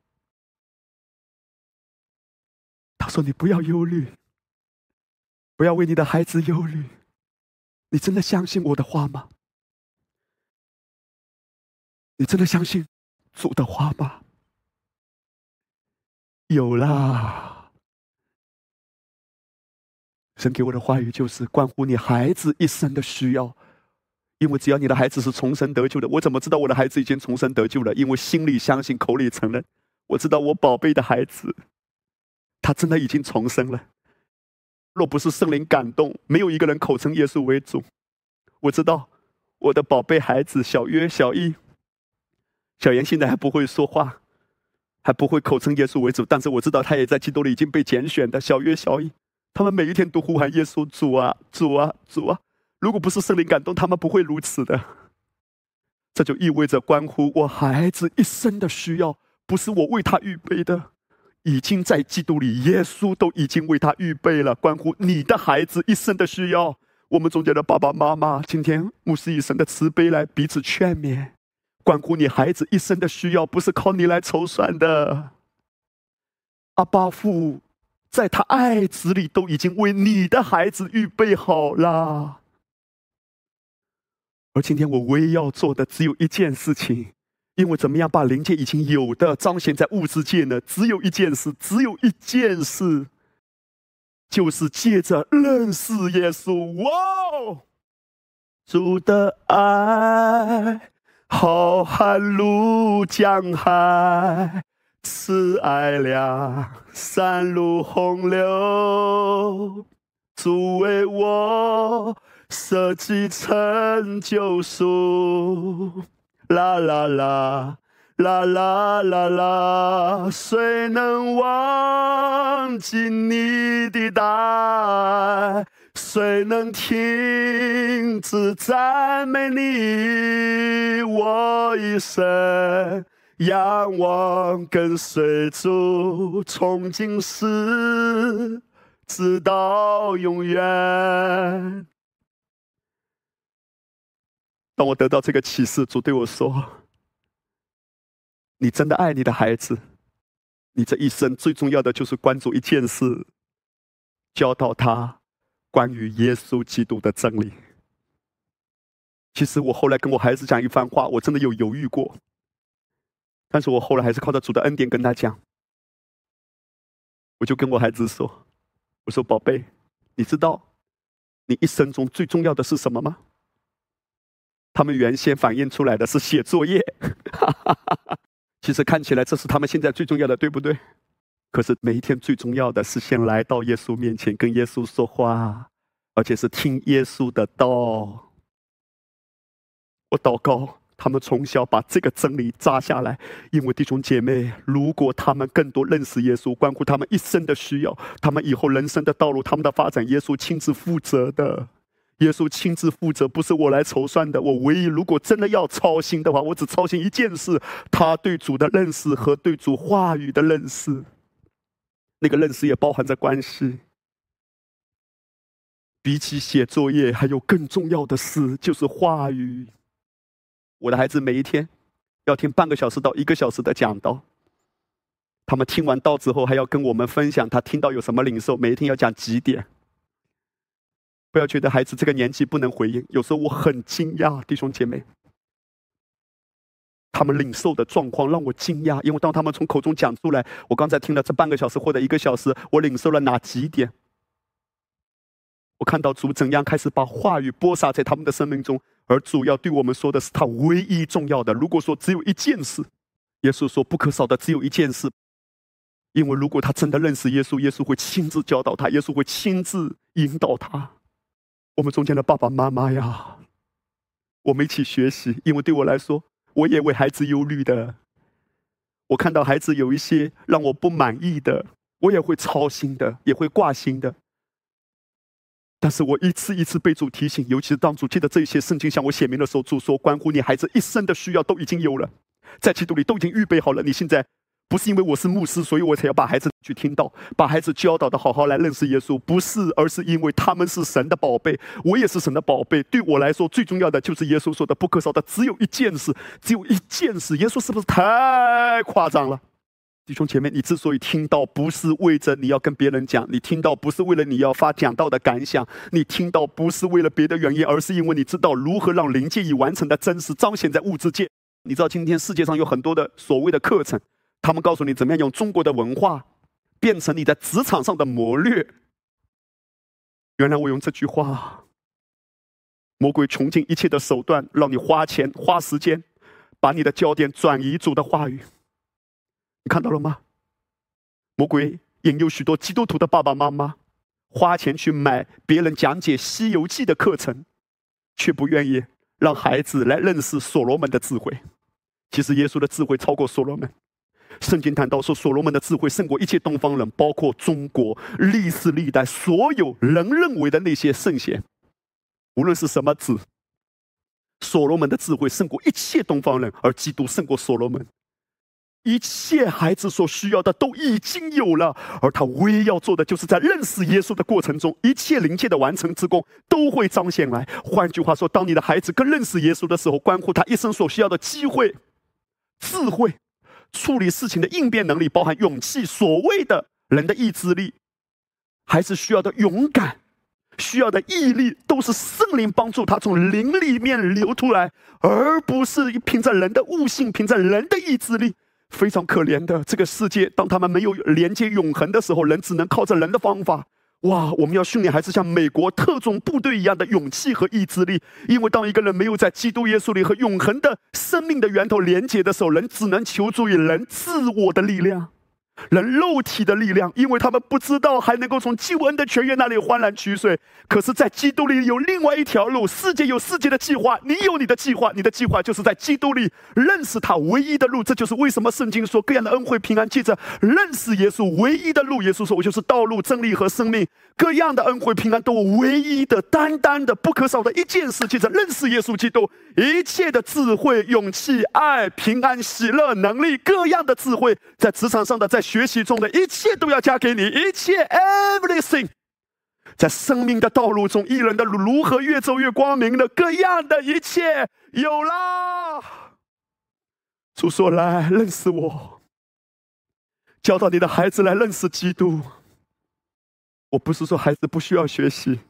他说：“你不要忧虑，不要为你的孩子忧虑。”你真的相信我的话吗？你真的相信主的话吗？有啦，神给我的话语就是关乎你孩子一生的需要，因为只要你的孩子是重生得救的，我怎么知道我的孩子已经重生得救了？因为心里相信，口里承认，我知道我宝贝的孩子，他真的已经重生了。若不是圣灵感动，没有一个人口称耶稣为主。我知道我的宝贝孩子小约、小易、小妍现在还不会说话。还不会口称耶稣为主，但是我知道他也在基督里已经被拣选的小约、小乙，他们每一天都呼喊耶稣主啊、主啊、主啊！如果不是圣灵感动，他们不会如此的。这就意味着关乎我孩子一生的需要，不是我为他预备的，已经在基督里，耶稣都已经为他预备了。关乎你的孩子一生的需要，我们中间的爸爸妈妈，今天牧师以神的慈悲来彼此劝勉。关乎你孩子一生的需要，不是靠你来筹算的。阿爸父在他爱子里都已经为你的孩子预备好了。而今天我唯一要做的只有一件事情，因为怎么样把灵界已经有的彰显在物质界呢？只有一件事，只有一件事，就是借着认识耶稣。哇，主的爱。浩瀚如江海，慈爱两山如洪流。主为我设计成救赎，啦啦啦啦啦啦啦，谁能忘记你的大爱？谁能停止赞美你？我一生仰望跟随主，从今世直到永远。当我得到这个启示，主对我说：“你真的爱你的孩子，你这一生最重要的就是关注一件事，教导他关于耶稣基督的真理。”其实我后来跟我孩子讲一番话，我真的有犹豫过，但是我后来还是靠着主的恩典跟他讲。我就跟我孩子说：“我说宝贝，你知道你一生中最重要的是什么吗？”他们原先反映出来的是写作业，其实看起来这是他们现在最重要的，对不对？可是每一天最重要的是先来到耶稣面前，跟耶稣说话，而且是听耶稣的道。我祷告。他们从小把这个真理扎下来，因为弟兄姐妹，如果他们更多认识耶稣，关乎他们一生的需要，他们以后人生的道路，他们的发展，耶稣亲自负责的。耶稣亲自负责，不是我来筹算的。我唯一如果真的要操心的话，我只操心一件事：他对主的认识和对主话语的认识。那个认识也包含着关系。比起写作业，还有更重要的事，就是话语。我的孩子每一天要听半个小时到一个小时的讲道，他们听完道之后还要跟我们分享他听到有什么领受。每一天要讲几点？不要觉得孩子这个年纪不能回应。有时候我很惊讶，弟兄姐妹，他们领受的状况让我惊讶，因为当他们从口中讲出来，我刚才听了这半个小时或者一个小时，我领受了哪几点？我看到主怎样开始把话语播撒在他们的生命中。而主要对我们说的是他唯一重要的。如果说只有一件事，耶稣说不可少的只有一件事，因为如果他真的认识耶稣，耶稣会亲自教导他，耶稣会亲自引导他。我们中间的爸爸妈妈呀，我们一起学习，因为对我来说，我也为孩子忧虑的。我看到孩子有一些让我不满意的，我也会操心的，也会挂心的。但是我一次一次被主提醒，尤其是当主记得这些圣经向我写明的时候，主说：“关乎你孩子一生的需要都已经有了，在基督里都已经预备好了。你现在不是因为我是牧师，所以我才要把孩子去听到，把孩子教导的好好来认识耶稣，不是，而是因为他们是神的宝贝，我也是神的宝贝。对我来说，最重要的就是耶稣说的不可少的，只有一件事，只有一件事。耶稣是不是太夸张了？”弟兄姐妹，你之所以听到，不是为着你要跟别人讲；你听到，不是为了你要发讲道的感想；你听到，不是为了别的原因，而是因为你知道如何让灵界已完成的真实彰显在物质界。你知道，今天世界上有很多的所谓的课程，他们告诉你怎么样用中国的文化变成你在职场上的谋略。原来我用这句话，魔鬼穷尽一切的手段，让你花钱花时间，把你的焦点转移主的话语。你看到了吗？魔鬼引诱许多基督徒的爸爸妈妈花钱去买别人讲解《西游记》的课程，却不愿意让孩子来认识所罗门的智慧。其实耶稣的智慧超过所罗门。圣经谈到说，所罗门的智慧胜过一切东方人，包括中国历史历代所有人认为的那些圣贤，无论是什么子，所罗门的智慧胜过一切东方人，而基督胜过所罗门。一切孩子所需要的都已经有了，而他唯一要做的，就是在认识耶稣的过程中，一切灵界的完成之功都会彰显来。换句话说，当你的孩子更认识耶稣的时候，关乎他一生所需要的机会、智慧、处理事情的应变能力，包含勇气，所谓的人的意志力，还是需要的勇敢、需要的毅力，都是圣灵帮助他从灵里面流出来，而不是凭着人的悟性、凭着人的意志力。非常可怜的这个世界，当他们没有连接永恒的时候，人只能靠着人的方法。哇！我们要训练孩子像美国特种部队一样的勇气和意志力，因为当一个人没有在基督耶稣里和永恒的生命的源头连接的时候，人只能求助于人自我的力量。人肉体的力量，因为他们不知道还能够从救恩的泉源那里欢然取水。可是，在基督里有另外一条路，世界有世界的计划，你有你的计划，你的计划就是在基督里认识他唯一的路。这就是为什么圣经说各样的恩惠平安，记着认识耶稣唯一的路。耶稣说：“我就是道路、真理和生命。”各样的恩惠平安都唯一的、单单的、不可少的一件事，记着认识耶稣基督。一切的智慧、勇气、爱、平安、喜乐、能力，各样的智慧，在职场上的，在学习中的一切都要加给你，一切 everything，在生命的道路中，一人的如何越走越光明的各样的一切有啦。主说：“来认识我，教导你的孩子来认识基督。”我不是说孩子不需要学习。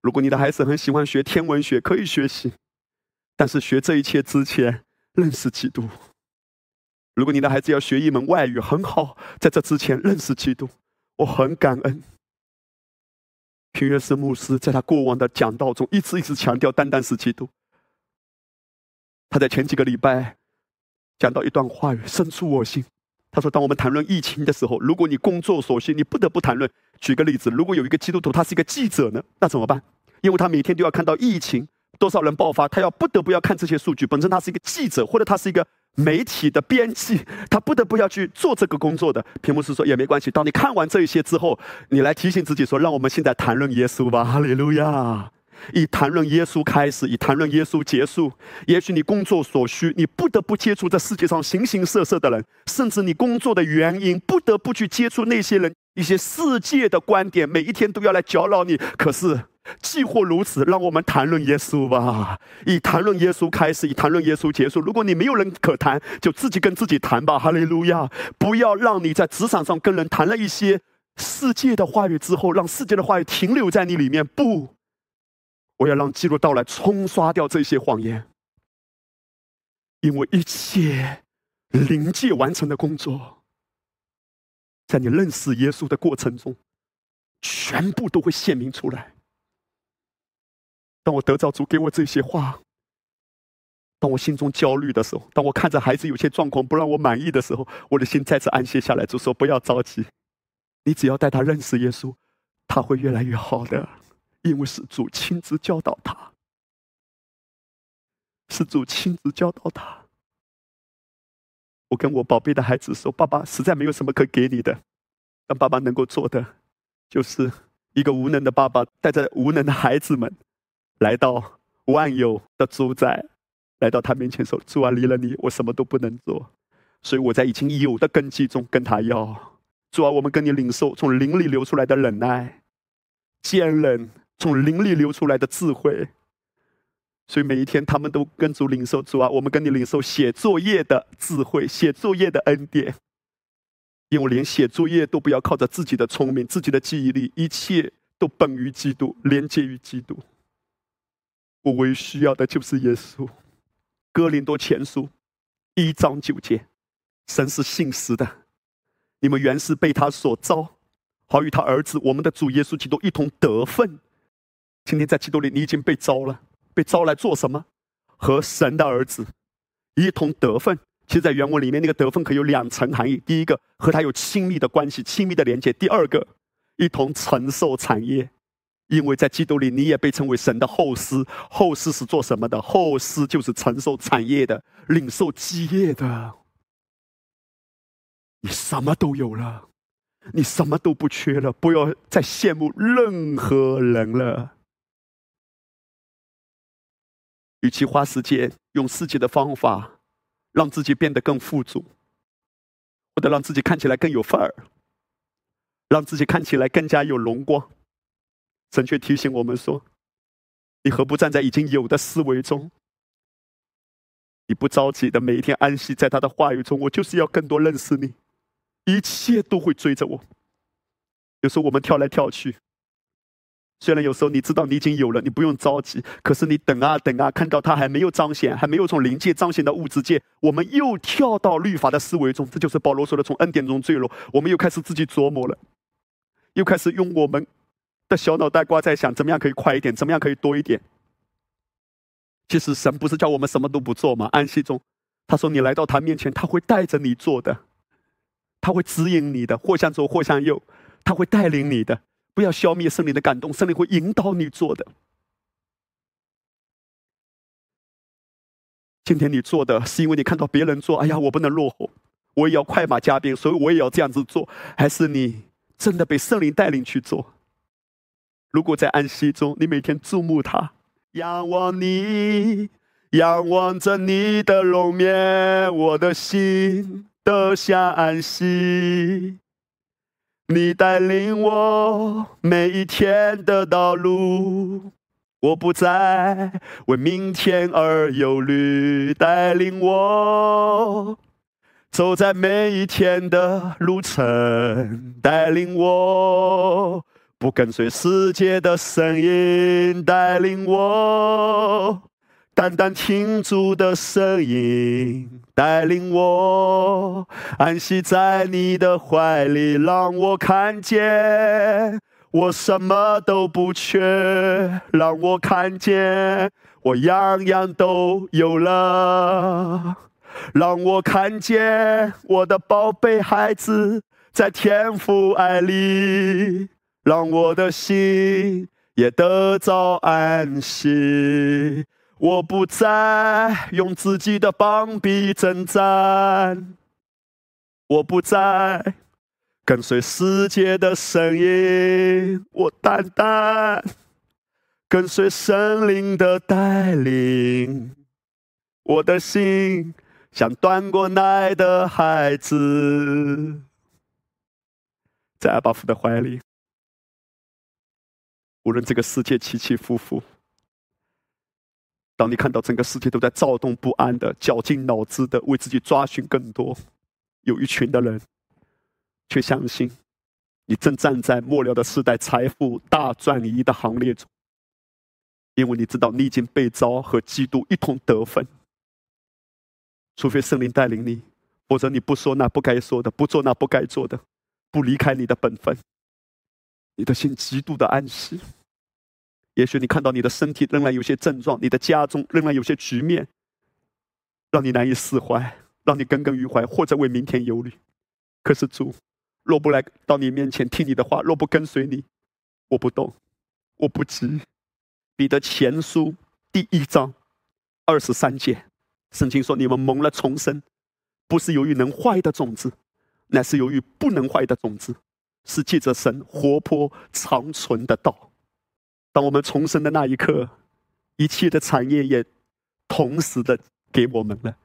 如果你的孩子很喜欢学天文学，可以学习，但是学这一切之前，认识基督。如果你的孩子要学一门外语，很好，在这之前认识基督。我很感恩，平约瑟牧师在他过往的讲道中，一直一直强调单单是基督。他在前几个礼拜讲到一段话语，深出我心。他说：“当我们谈论疫情的时候，如果你工作所需，你不得不谈论。举个例子，如果有一个基督徒，他是一个记者呢，那怎么办？因为他每天都要看到疫情多少人爆发，他要不得不要看这些数据。本身他是一个记者，或者他是一个媒体的编辑，他不得不要去做这个工作的。屏幕是说也没关系。当你看完这一些之后，你来提醒自己说：让我们现在谈论耶稣吧，哈利路亚。”以谈论耶稣开始，以谈论耶稣结束。也许你工作所需，你不得不接触这世界上形形色色的人，甚至你工作的原因不得不去接触那些人一些世界的观点，每一天都要来搅扰你。可是，既或如此，让我们谈论耶稣吧。以谈论耶稣开始，以谈论耶稣结束。如果你没有人可谈，就自己跟自己谈吧。哈利路亚！不要让你在职场上跟人谈了一些世界的话语之后，让世界的话语停留在你里面。不。我要让基督到来冲刷掉这些谎言，因为一切临界完成的工作，在你认识耶稣的过程中，全部都会显明出来。当我得到主给我这些话，当我心中焦虑的时候，当我看着孩子有些状况不让我满意的时候，我的心再次安歇下来，就说：“不要着急，你只要带他认识耶稣，他会越来越好的。”因为是主亲自教导他，是主亲自教导他。我跟我宝贝的孩子说：“爸爸实在没有什么可给你的，但爸爸能够做的，就是一个无能的爸爸，带着无能的孩子们，来到万有的主宰，来到他面前说：‘主啊，离了你，我什么都不能做。’所以我在已经有的根基中跟他要。主啊，我们跟你领受从灵里流出来的忍耐、坚韧。”从灵里流出来的智慧，所以每一天他们都跟主领受主啊，我们跟你领受写作业的智慧，写作业的恩典。因为连写作业都不要靠着自己的聪明、自己的记忆力，一切都本于基督，连接于基督。我唯一需要的就是耶稣。哥林多前书一章九节，神是信实的，你们原是被他所招，好与他儿子我们的主耶稣基督一同得分。今天在基督里，你已经被招了，被招来做什么？和神的儿子一同得分。其实，在原文里面，那个得分可有两层含义：第一个，和他有亲密的关系、亲密的连接；第二个，一同承受产业。因为在基督里，你也被称为神的后嗣。后嗣是做什么的？后嗣就是承受产业的、领受基业的。你什么都有了，你什么都不缺了。不要再羡慕任何人了。与其花时间用世界的方法让自己变得更富足，或者让自己看起来更有范儿，让自己看起来更加有荣光，神却提醒我们说：“你何不站在已经有的思维中？你不着急的每一天安息在他的话语中，我就是要更多认识你，一切都会追着我。有时候我们跳来跳去。”虽然有时候你知道你已经有了，你不用着急。可是你等啊等啊，看到它还没有彰显，还没有从灵界彰显到物质界，我们又跳到律法的思维中。这就是保罗说的从恩典中坠落。我们又开始自己琢磨了，又开始用我们的小脑袋瓜在想，怎么样可以快一点，怎么样可以多一点。其实神不是叫我们什么都不做吗？安息中，他说你来到他面前，他会带着你做的，他会指引你的，或向左或向右，他会带领你的。不要消灭圣灵的感动，圣灵会引导你做的。今天你做的是因为你看到别人做，哎呀，我不能落后，我也要快马加鞭，所以我也要这样子做。还是你真的被圣灵带领去做？如果在安息中，你每天注目他，仰望你，仰望着你的容面，我的心得享安息。你带领我每一天的道路，我不再为明天而忧虑。带领我走在每一天的路程，带领我不跟随世界的声音，带领我。淡淡听主的声音，带领我安息在你的怀里，让我看见我什么都不缺，让我看见我样样都有了，让我看见我的宝贝孩子在天父爱里，让我的心也得着安息。我不再用自己的膀臂征战，我不再跟随世界的声音，我单单跟随神灵的带领。我的心像断过奶的孩子，在阿巴夫的怀里，无论这个世界起起伏伏。当你看到整个世界都在躁动不安的、绞尽脑汁的为自己抓寻更多，有一群的人，却相信，你正站在末了的时代财富大转移的行列中，因为你知道你已经被招和基督一同得分。除非圣灵带领你，否则你不说那不该说的，不做那不该做的，不离开你的本分，你的心极度的安息。也许你看到你的身体仍然有些症状，你的家中仍然有些局面，让你难以释怀，让你耿耿于怀，或者为明天忧虑。可是主，若不来到你面前听你的话，若不跟随你，我不动，我不急。彼得前书第一章二十三节，圣经说：“你们蒙了重生，不是由于能坏的种子，乃是由于不能坏的种子，是借着神活泼长存的道。”当我们重生的那一刻，一切的产业也同时的给我们了。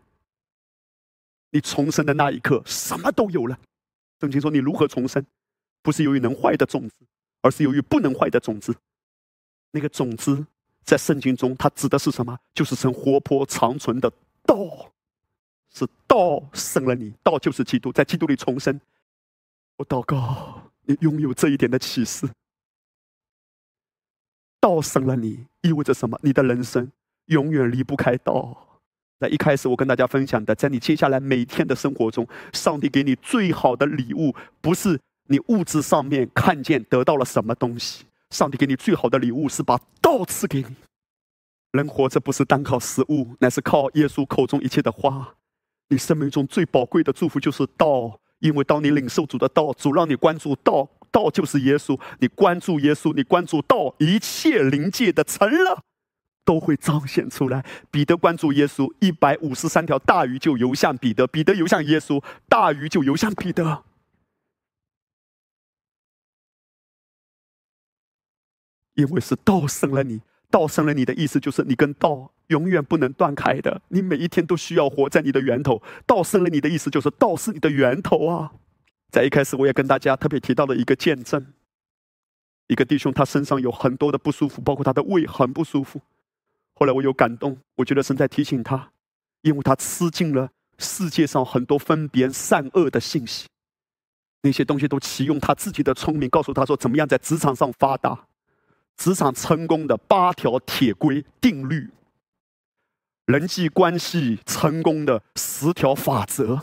你重生的那一刻，什么都有了。圣经说：“你如何重生？不是由于能坏的种子，而是由于不能坏的种子。那个种子在圣经中，它指的是什么？就是神活泼长存的道，是道生了你，道就是基督，在基督里重生。我祷告，你拥有这一点的启示。”道生了你，意味着什么？你的人生永远离不开道。在一开始，我跟大家分享的，在你接下来每天的生活中，上帝给你最好的礼物，不是你物质上面看见得到了什么东西。上帝给你最好的礼物，是把道赐给你。人活着不是单靠食物，乃是靠耶稣口中一切的话。你生命中最宝贵的祝福就是道，因为当你领受主的道，主让你关注道。道就是耶稣，你关注耶稣，你关注道，一切灵界的成了，都会彰显出来。彼得关注耶稣，一百五十三条大鱼就游向彼得，彼得游向耶稣，大鱼就游向彼得。因为是道生了你，道生了你的意思就是你跟道永远不能断开的，你每一天都需要活在你的源头。道生了你的意思就是道是你的源头啊。在一开始，我也跟大家特别提到了一个见证：一个弟兄，他身上有很多的不舒服，包括他的胃很不舒服。后来我有感动，我觉得神在提醒他，因为他吃尽了世界上很多分别善恶的信息，那些东西都启用他自己的聪明，告诉他说怎么样在职场上发达，职场成功的八条铁规定律，人际关系成功的十条法则。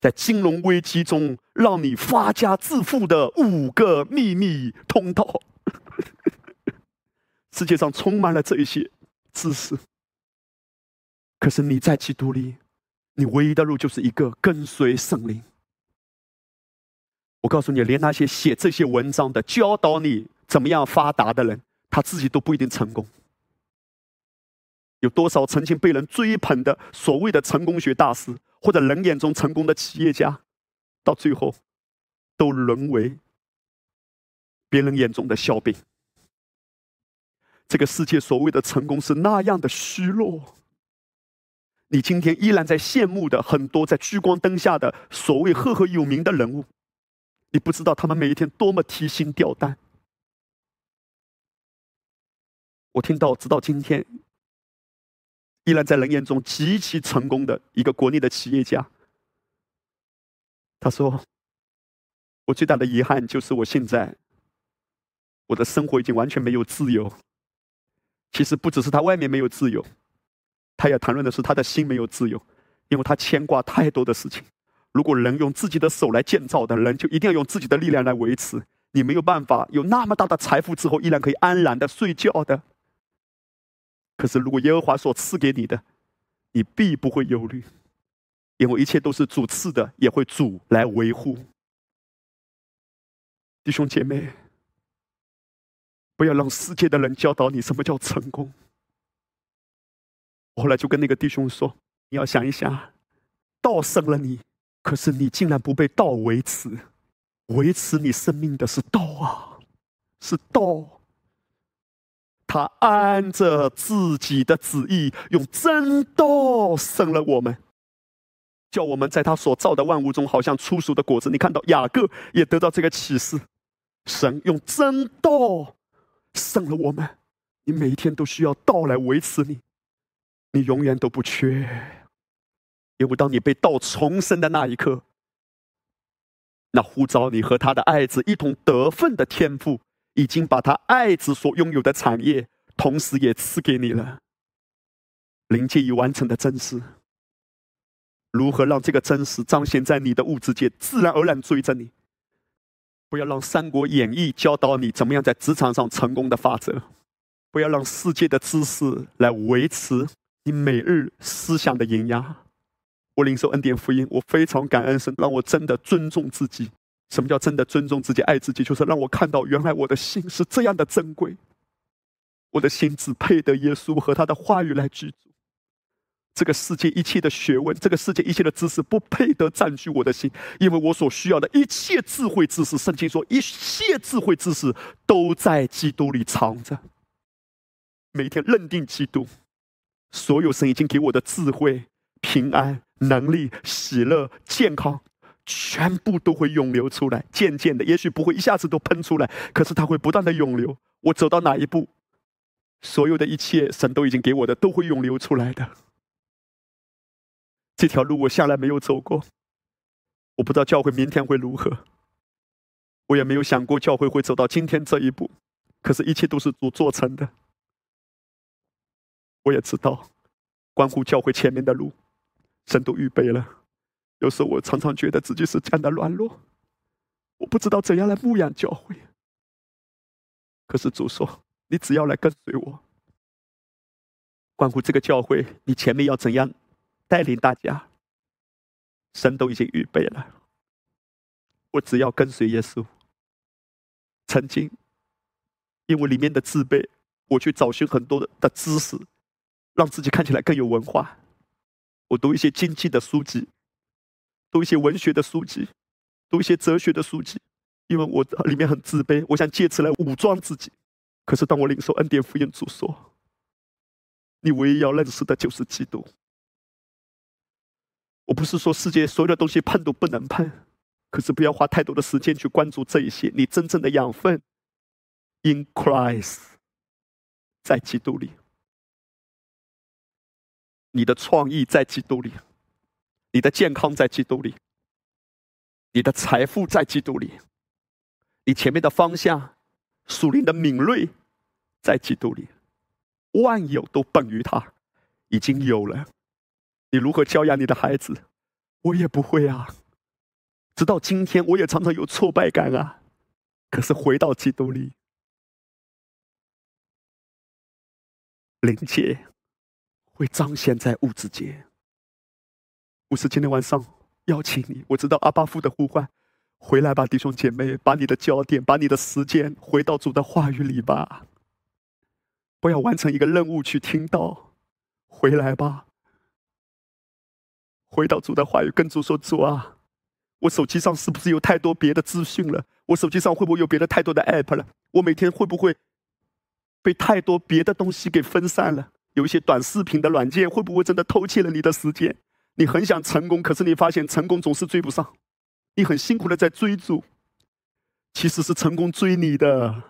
在金融危机中让你发家致富的五个秘密通道，世界上充满了这一些知识。可是你在基督里，你唯一的路就是一个跟随圣灵。我告诉你，连那些写这些文章的、教导你怎么样发达的人，他自己都不一定成功。有多少曾经被人追捧的所谓的成功学大师？或者人眼中成功的企业家，到最后都沦为别人眼中的笑柄。这个世界所谓的成功是那样的虚弱。你今天依然在羡慕的很多在聚光灯下的所谓赫赫有名的人物，你不知道他们每一天多么提心吊胆。我听到，直到今天，依然在人眼中极其成功的一个国内的企业家，他说：“我最大的遗憾就是我现在，我的生活已经完全没有自由。其实不只是他外面没有自由，他也谈论的是他的心没有自由，因为他牵挂太多的事情。如果人用自己的手来建造的人，就一定要用自己的力量来维持。你没有办法有那么大的财富之后，依然可以安然的睡觉的。”可是，如果耶和华所赐给你的，你必不会忧虑，因为一切都是主赐的，也会主来维护。弟兄姐妹，不要让世界的人教导你什么叫成功。我后来就跟那个弟兄说：“你要想一想，道生了你，可是你竟然不被道维持，维持你生命的是道啊，是道。”他按着自己的旨意，用真道生了我们，叫我们在他所造的万物中，好像出熟的果子。你看到雅各也得到这个启示：神用真道生了我们。你每一天都需要道来维持你，你永远都不缺。因为当你被道重生的那一刻，那呼召你和他的爱子一同得分的天赋。已经把他爱子所拥有的产业，同时也赐给你了。灵界已完成的真实，如何让这个真实彰显在你的物质界，自然而然追着你。不要让《三国演义》教导你怎么样在职场上成功的法则，不要让世界的知识来维持你每日思想的营养。我领受恩典福音，我非常感恩神，让我真的尊重自己。什么叫真的尊重自己、爱自己？就是让我看到，原来我的心是这样的珍贵。我的心只配得耶稣和他的话语来居住。这个世界一切的学问，这个世界一切的知识，不配得占据我的心，因为我所需要的一切智慧知识，圣经说一切智慧知识都在基督里藏着。每天认定基督，所有神已经给我的智慧、平安、能力、喜乐、健康。全部都会涌流出来，渐渐的，也许不会一下子都喷出来，可是它会不断的涌流。我走到哪一步，所有的一切，神都已经给我的，都会涌流出来的。这条路我向来没有走过，我不知道教会明天会如何，我也没有想过教会会走到今天这一步，可是，一切都是主做成的。我也知道，关乎教会前面的路，神都预备了。有时候我常常觉得自己是这样的软弱，我不知道怎样来牧养教会。可是主说：“你只要来跟随我，关乎这个教会，你前面要怎样带领大家，神都已经预备了。我只要跟随耶稣。曾经，因为里面的自卑，我去找寻很多的的知识，让自己看起来更有文化。我读一些经济的书籍。”读一些文学的书籍，读一些哲学的书籍，因为我里面很自卑，我想借此来武装自己。可是当我领受恩典福音主说，你唯一要认识的就是基督。我不是说世界所有的东西碰都不能碰，可是不要花太多的时间去关注这一些。你真正的养分，in Christ，在基督里，你的创意在基督里。你的健康在基督里，你的财富在基督里，你前面的方向、属灵的敏锐在基督里，万有都本于他，已经有了。你如何教养你的孩子？我也不会啊。直到今天，我也常常有挫败感啊。可是回到基督里，灵界会彰显在物质界。我是今天晚上邀请你，我知道阿巴夫的呼唤，回来吧，弟兄姐妹，把你的焦点，把你的时间回到主的话语里吧。不要完成一个任务去听到，回来吧，回到主的话语，跟主说：“主啊，我手机上是不是有太多别的资讯了？我手机上会不会有别的太多的 app 了？我每天会不会被太多别的东西给分散了？有一些短视频的软件会不会真的偷窃了你的时间？”你很想成功，可是你发现成功总是追不上。你很辛苦的在追逐，其实是成功追你的。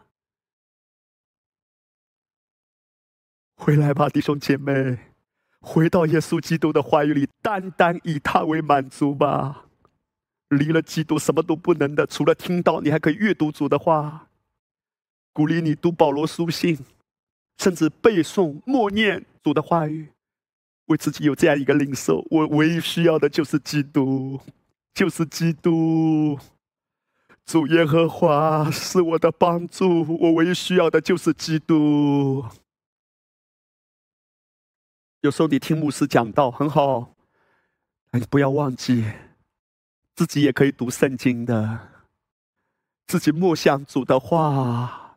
回来吧，弟兄姐妹，回到耶稣基督的话语里，单单以他为满足吧。离了基督，什么都不能的。除了听到，你还可以阅读主的话，鼓励你读保罗书信，甚至背诵默念主的话语，为自己有这样一个领受。我唯一需要的就是基督，就是基督。主耶和华是我的帮助，我唯一需要的就是基督。有时候你听牧师讲道很好，但不要忘记，自己也可以读圣经的，自己默想主的话。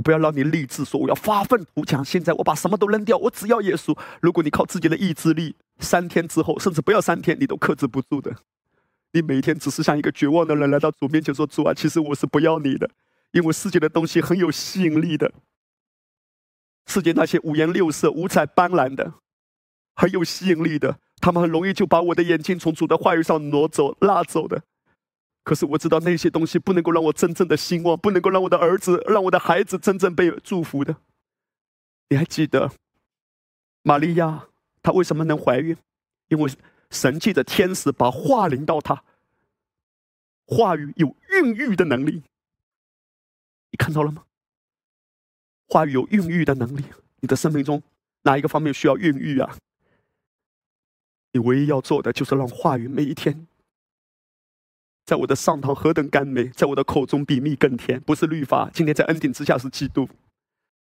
不要让你立志说我要发愤图强，现在我把什么都扔掉，我只要耶稣。如果你靠自己的意志力，三天之后，甚至不要三天，你都克制不住的。你每天只是像一个绝望的人来到主面前说：“主啊，其实我是不要你的，因为世界的东西很有吸引力的。”世界那些五颜六色、五彩斑斓的，很有吸引力的，他们很容易就把我的眼睛从主的话语上挪走、拉走的。可是我知道那些东西不能够让我真正的兴旺，不能够让我的儿子、让我的孩子真正被祝福的。你还记得玛利亚她为什么能怀孕？因为神借着天使把话临到她，话语有孕育的能力。你看到了吗？话语有孕育的能力，你的生命中哪一个方面需要孕育啊？你唯一要做的就是让话语每一天，在我的上堂何等甘美，在我的口中比蜜更甜。不是律法，今天在恩典之下是基督。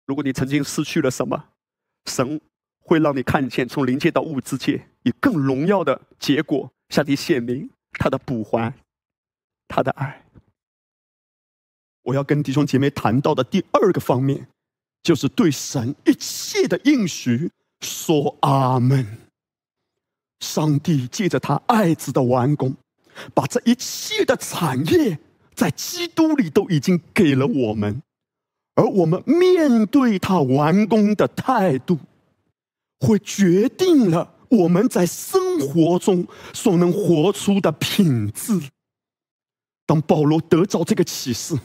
如果你曾经失去了什么，神会让你看见，从灵界到物质界，以更荣耀的结果向你显明他的补还，他的爱。我要跟弟兄姐妹谈到的第二个方面。就是对神一切的应许说阿门。上帝借着他爱子的完工，把这一切的产业在基督里都已经给了我们，而我们面对他完工的态度，会决定了我们在生活中所能活出的品质。当保罗得着这个启示。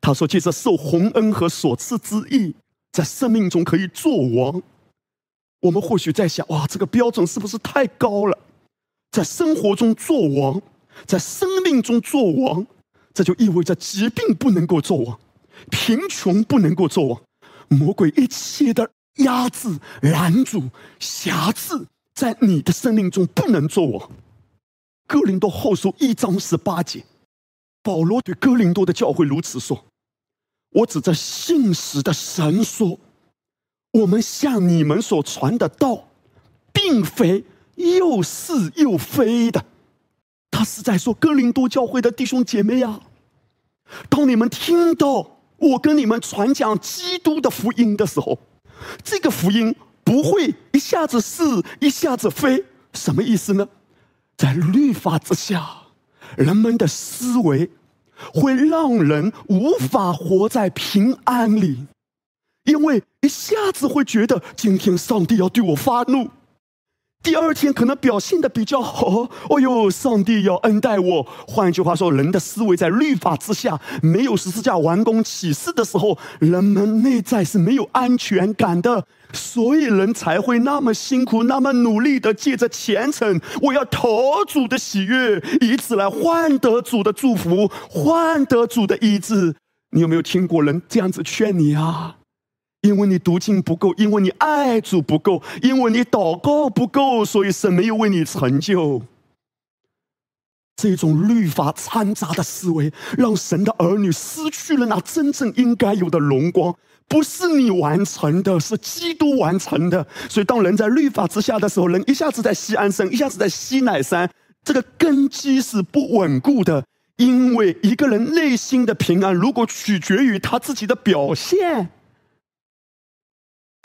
他说：“借着受洪恩和所赐之意，在生命中可以做王。我们或许在想：哇，这个标准是不是太高了？在生活中做王，在生命中做王，这就意味着疾病不能够做王，贫穷不能够做王，魔鬼一切的压制、拦阻、辖制，在你的生命中不能做王。”哥林多后书一章十八节。保罗对哥林多的教会如此说：“我指着信实的神说，我们向你们所传的道，并非又是又非的。”他是在说哥林多教会的弟兄姐妹呀，当你们听到我跟你们传讲基督的福音的时候，这个福音不会一下子是一下子非，什么意思呢？在律法之下，人们的思维。会让人无法活在平安里，因为一下子会觉得今天上帝要对我发怒，第二天可能表现的比较好。哦呦，上帝要恩待我。换一句话说，人的思维在律法之下，没有十字架完工启示的时候，人们内在是没有安全感的。所以人才会那么辛苦，那么努力的借着虔诚，我要投主的喜悦，以此来换得主的祝福，换得主的医治。你有没有听过人这样子劝你啊？因为你读经不够，因为你爱主不够，因为你祷告不够，所以神没有为你成就。这种律法掺杂的思维，让神的儿女失去了那真正应该有的荣光。不是你完成的，是基督完成的。所以，当人在律法之下的时候，人一下子在西安山，一下子在西乃山，这个根基是不稳固的。因为一个人内心的平安，如果取决于他自己的表现，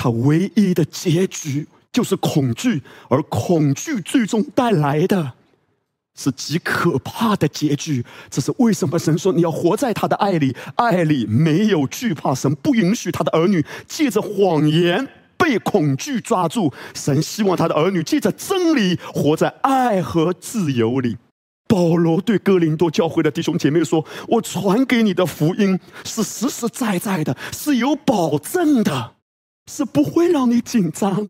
他唯一的结局就是恐惧，而恐惧最终带来的。是极可怕的结局。这是为什么？神说你要活在他的爱里，爱里没有惧怕。神不允许他的儿女借着谎言被恐惧抓住。神希望他的儿女借着真理活在爱和自由里。保罗对哥林多教会的弟兄姐妹说：“我传给你的福音是实实在在的，是有保证的，是不会让你紧张。”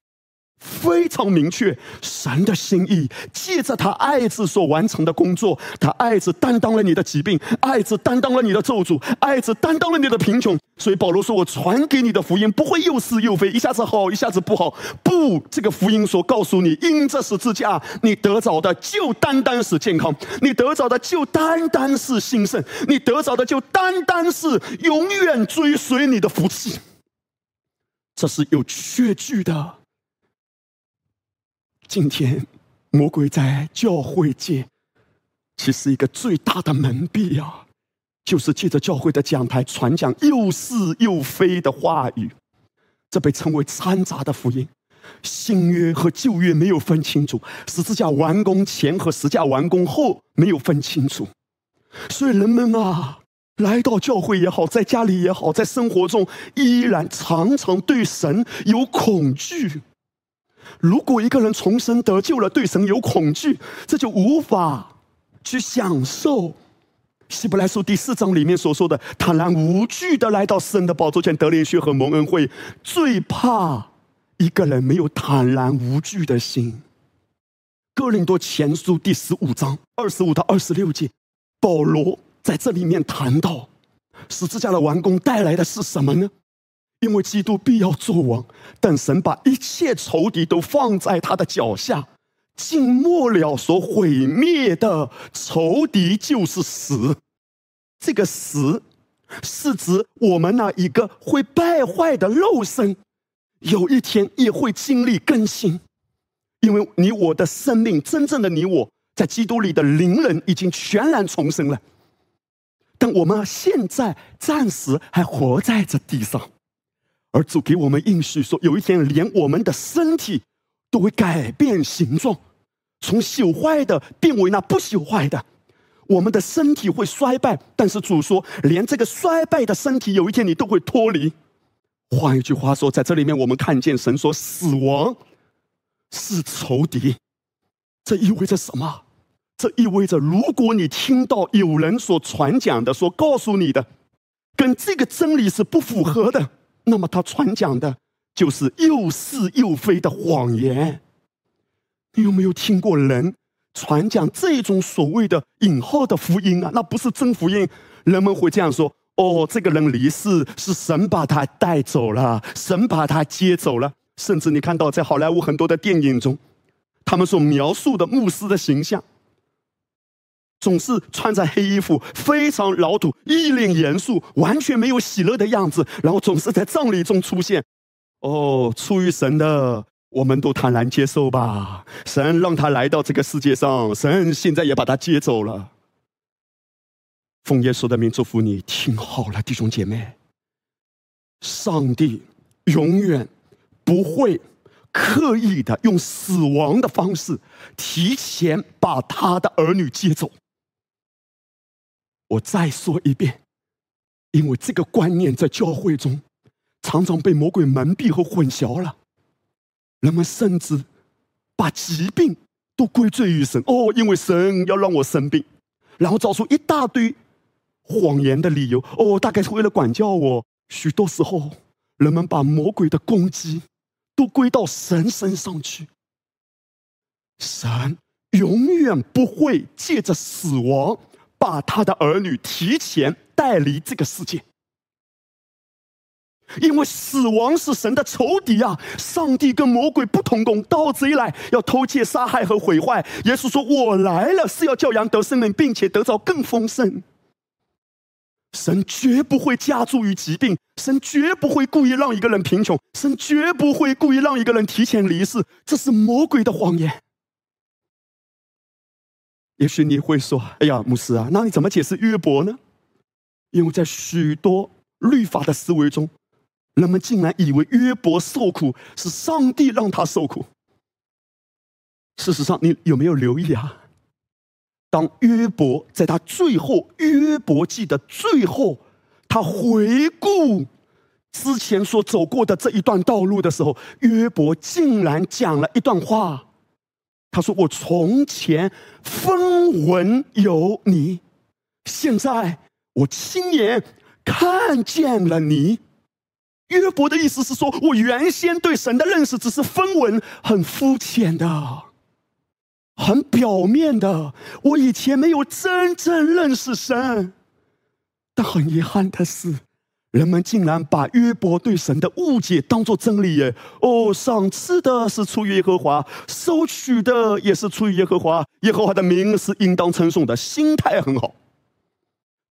非常明确，神的心意借着他爱子所完成的工作，他爱子担当了你的疾病，爱子担当了你的咒诅，爱子担当了你的贫穷。所以保罗说：“我传给你的福音不会又是又非，一下子好，一下子不好。不，这个福音所告诉你，因这十字架，你得着的就单单是健康，你得着的就单单是兴盛，你得着的就单单是永远追随你的福气。这是有确据的。”今天，魔鬼在教会界，其实一个最大的门闭啊，就是借着教会的讲台传讲又是又非的话语，这被称为掺杂的福音，新约和旧约没有分清楚，十字架完工前和十字架完工后没有分清楚，所以人们啊，来到教会也好，在家里也好，在生活中依然常常对神有恐惧。如果一个人重生得救了，对神有恐惧，这就无法去享受希伯来书第四章里面所说的坦然无惧的来到神的宝座前得连续和蒙恩惠。最怕一个人没有坦然无惧的心。哥林多前书第十五章二十五到二十六节，保罗在这里面谈到十字架的完工带来的是什么呢？因为基督必要做王，但神把一切仇敌都放在他的脚下，尽末了所毁灭的仇敌就是死。这个死是指我们那一个会败坏的肉身，有一天也会经历更新。因为你我的生命，真正的你我在基督里的灵人已经全然重生了，但我们现在暂时还活在这地上。而主给我们应许说，有一天连我们的身体都会改变形状，从朽坏的变为那不朽坏的。我们的身体会衰败，但是主说，连这个衰败的身体，有一天你都会脱离。换一句话说，在这里面我们看见神说，死亡是仇敌。这意味着什么？这意味着，如果你听到有人所传讲的，所告诉你的，跟这个真理是不符合的。那么他传讲的就是又是又非的谎言。你有没有听过人传讲这种所谓的引号的福音啊？那不是真福音。人们会这样说：“哦，这个人离世是神把他带走了，神把他接走了。”甚至你看到在好莱坞很多的电影中，他们所描述的牧师的形象。总是穿着黑衣服，非常老土，一脸严肃，完全没有喜乐的样子。然后总是在葬礼中出现。哦，出于神的，我们都坦然接受吧。神让他来到这个世界上，神现在也把他接走了。奉耶稣的名祝福你，听好了，弟兄姐妹。上帝永远不会刻意的用死亡的方式提前把他的儿女接走。我再说一遍，因为这个观念在教会中常常被魔鬼蒙蔽和混淆了。人们甚至把疾病都归罪于神。哦，因为神要让我生病，然后找出一大堆谎言的理由。哦，大概是为了管教我。许多时候，人们把魔鬼的攻击都归到神身上去。神永远不会借着死亡。把他的儿女提前带离这个世界，因为死亡是神的仇敌啊！上帝跟魔鬼不同工，盗贼来要偷窃、杀害和毁坏。耶稣说：“我来了，是要叫羊得生命，并且得着更丰盛。”神绝不会加注于疾病，神绝不会故意让一个人贫穷，神绝不会故意让一个人提前离世，这是魔鬼的谎言。也许你会说：“哎呀，牧师啊，那你怎么解释约伯呢？”因为在许多律法的思维中，人们竟然以为约伯受苦是上帝让他受苦。事实上，你有没有留意啊？当约伯在他最后约伯记的最后，他回顾之前所走过的这一段道路的时候，约伯竟然讲了一段话。他说：“我从前风闻有你，现在我亲眼看见了你。”约伯的意思是说，我原先对神的认识只是分文，很肤浅的，很表面的。我以前没有真正认识神，但很遗憾的是，人们竟然把约伯对神的误解当作真理耶！哦，赏赐的是出于耶和华，收取的也是出于耶和华，耶和华的名是应当称颂的，心态很好。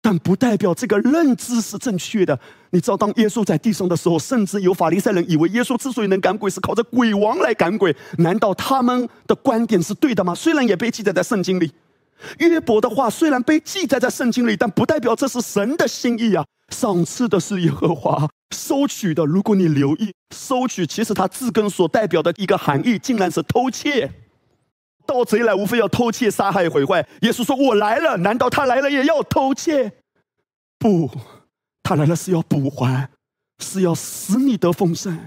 但不代表这个认知是正确的。你知道，当耶稣在地上的时候，甚至有法利赛人以为耶稣之所以能赶鬼，是靠着鬼王来赶鬼。难道他们的观点是对的吗？虽然也被记载在圣经里，约伯的话虽然被记载在圣经里，但不代表这是神的心意啊！赏赐的是耶和华，收取的，如果你留意，收取其实它字根所代表的一个含义，竟然是偷窃。盗贼来，无非要偷窃、杀害、毁坏。耶稣说：“我来了，难道他来了也要偷窃？不，他来了是要补还，是要使你得丰盛。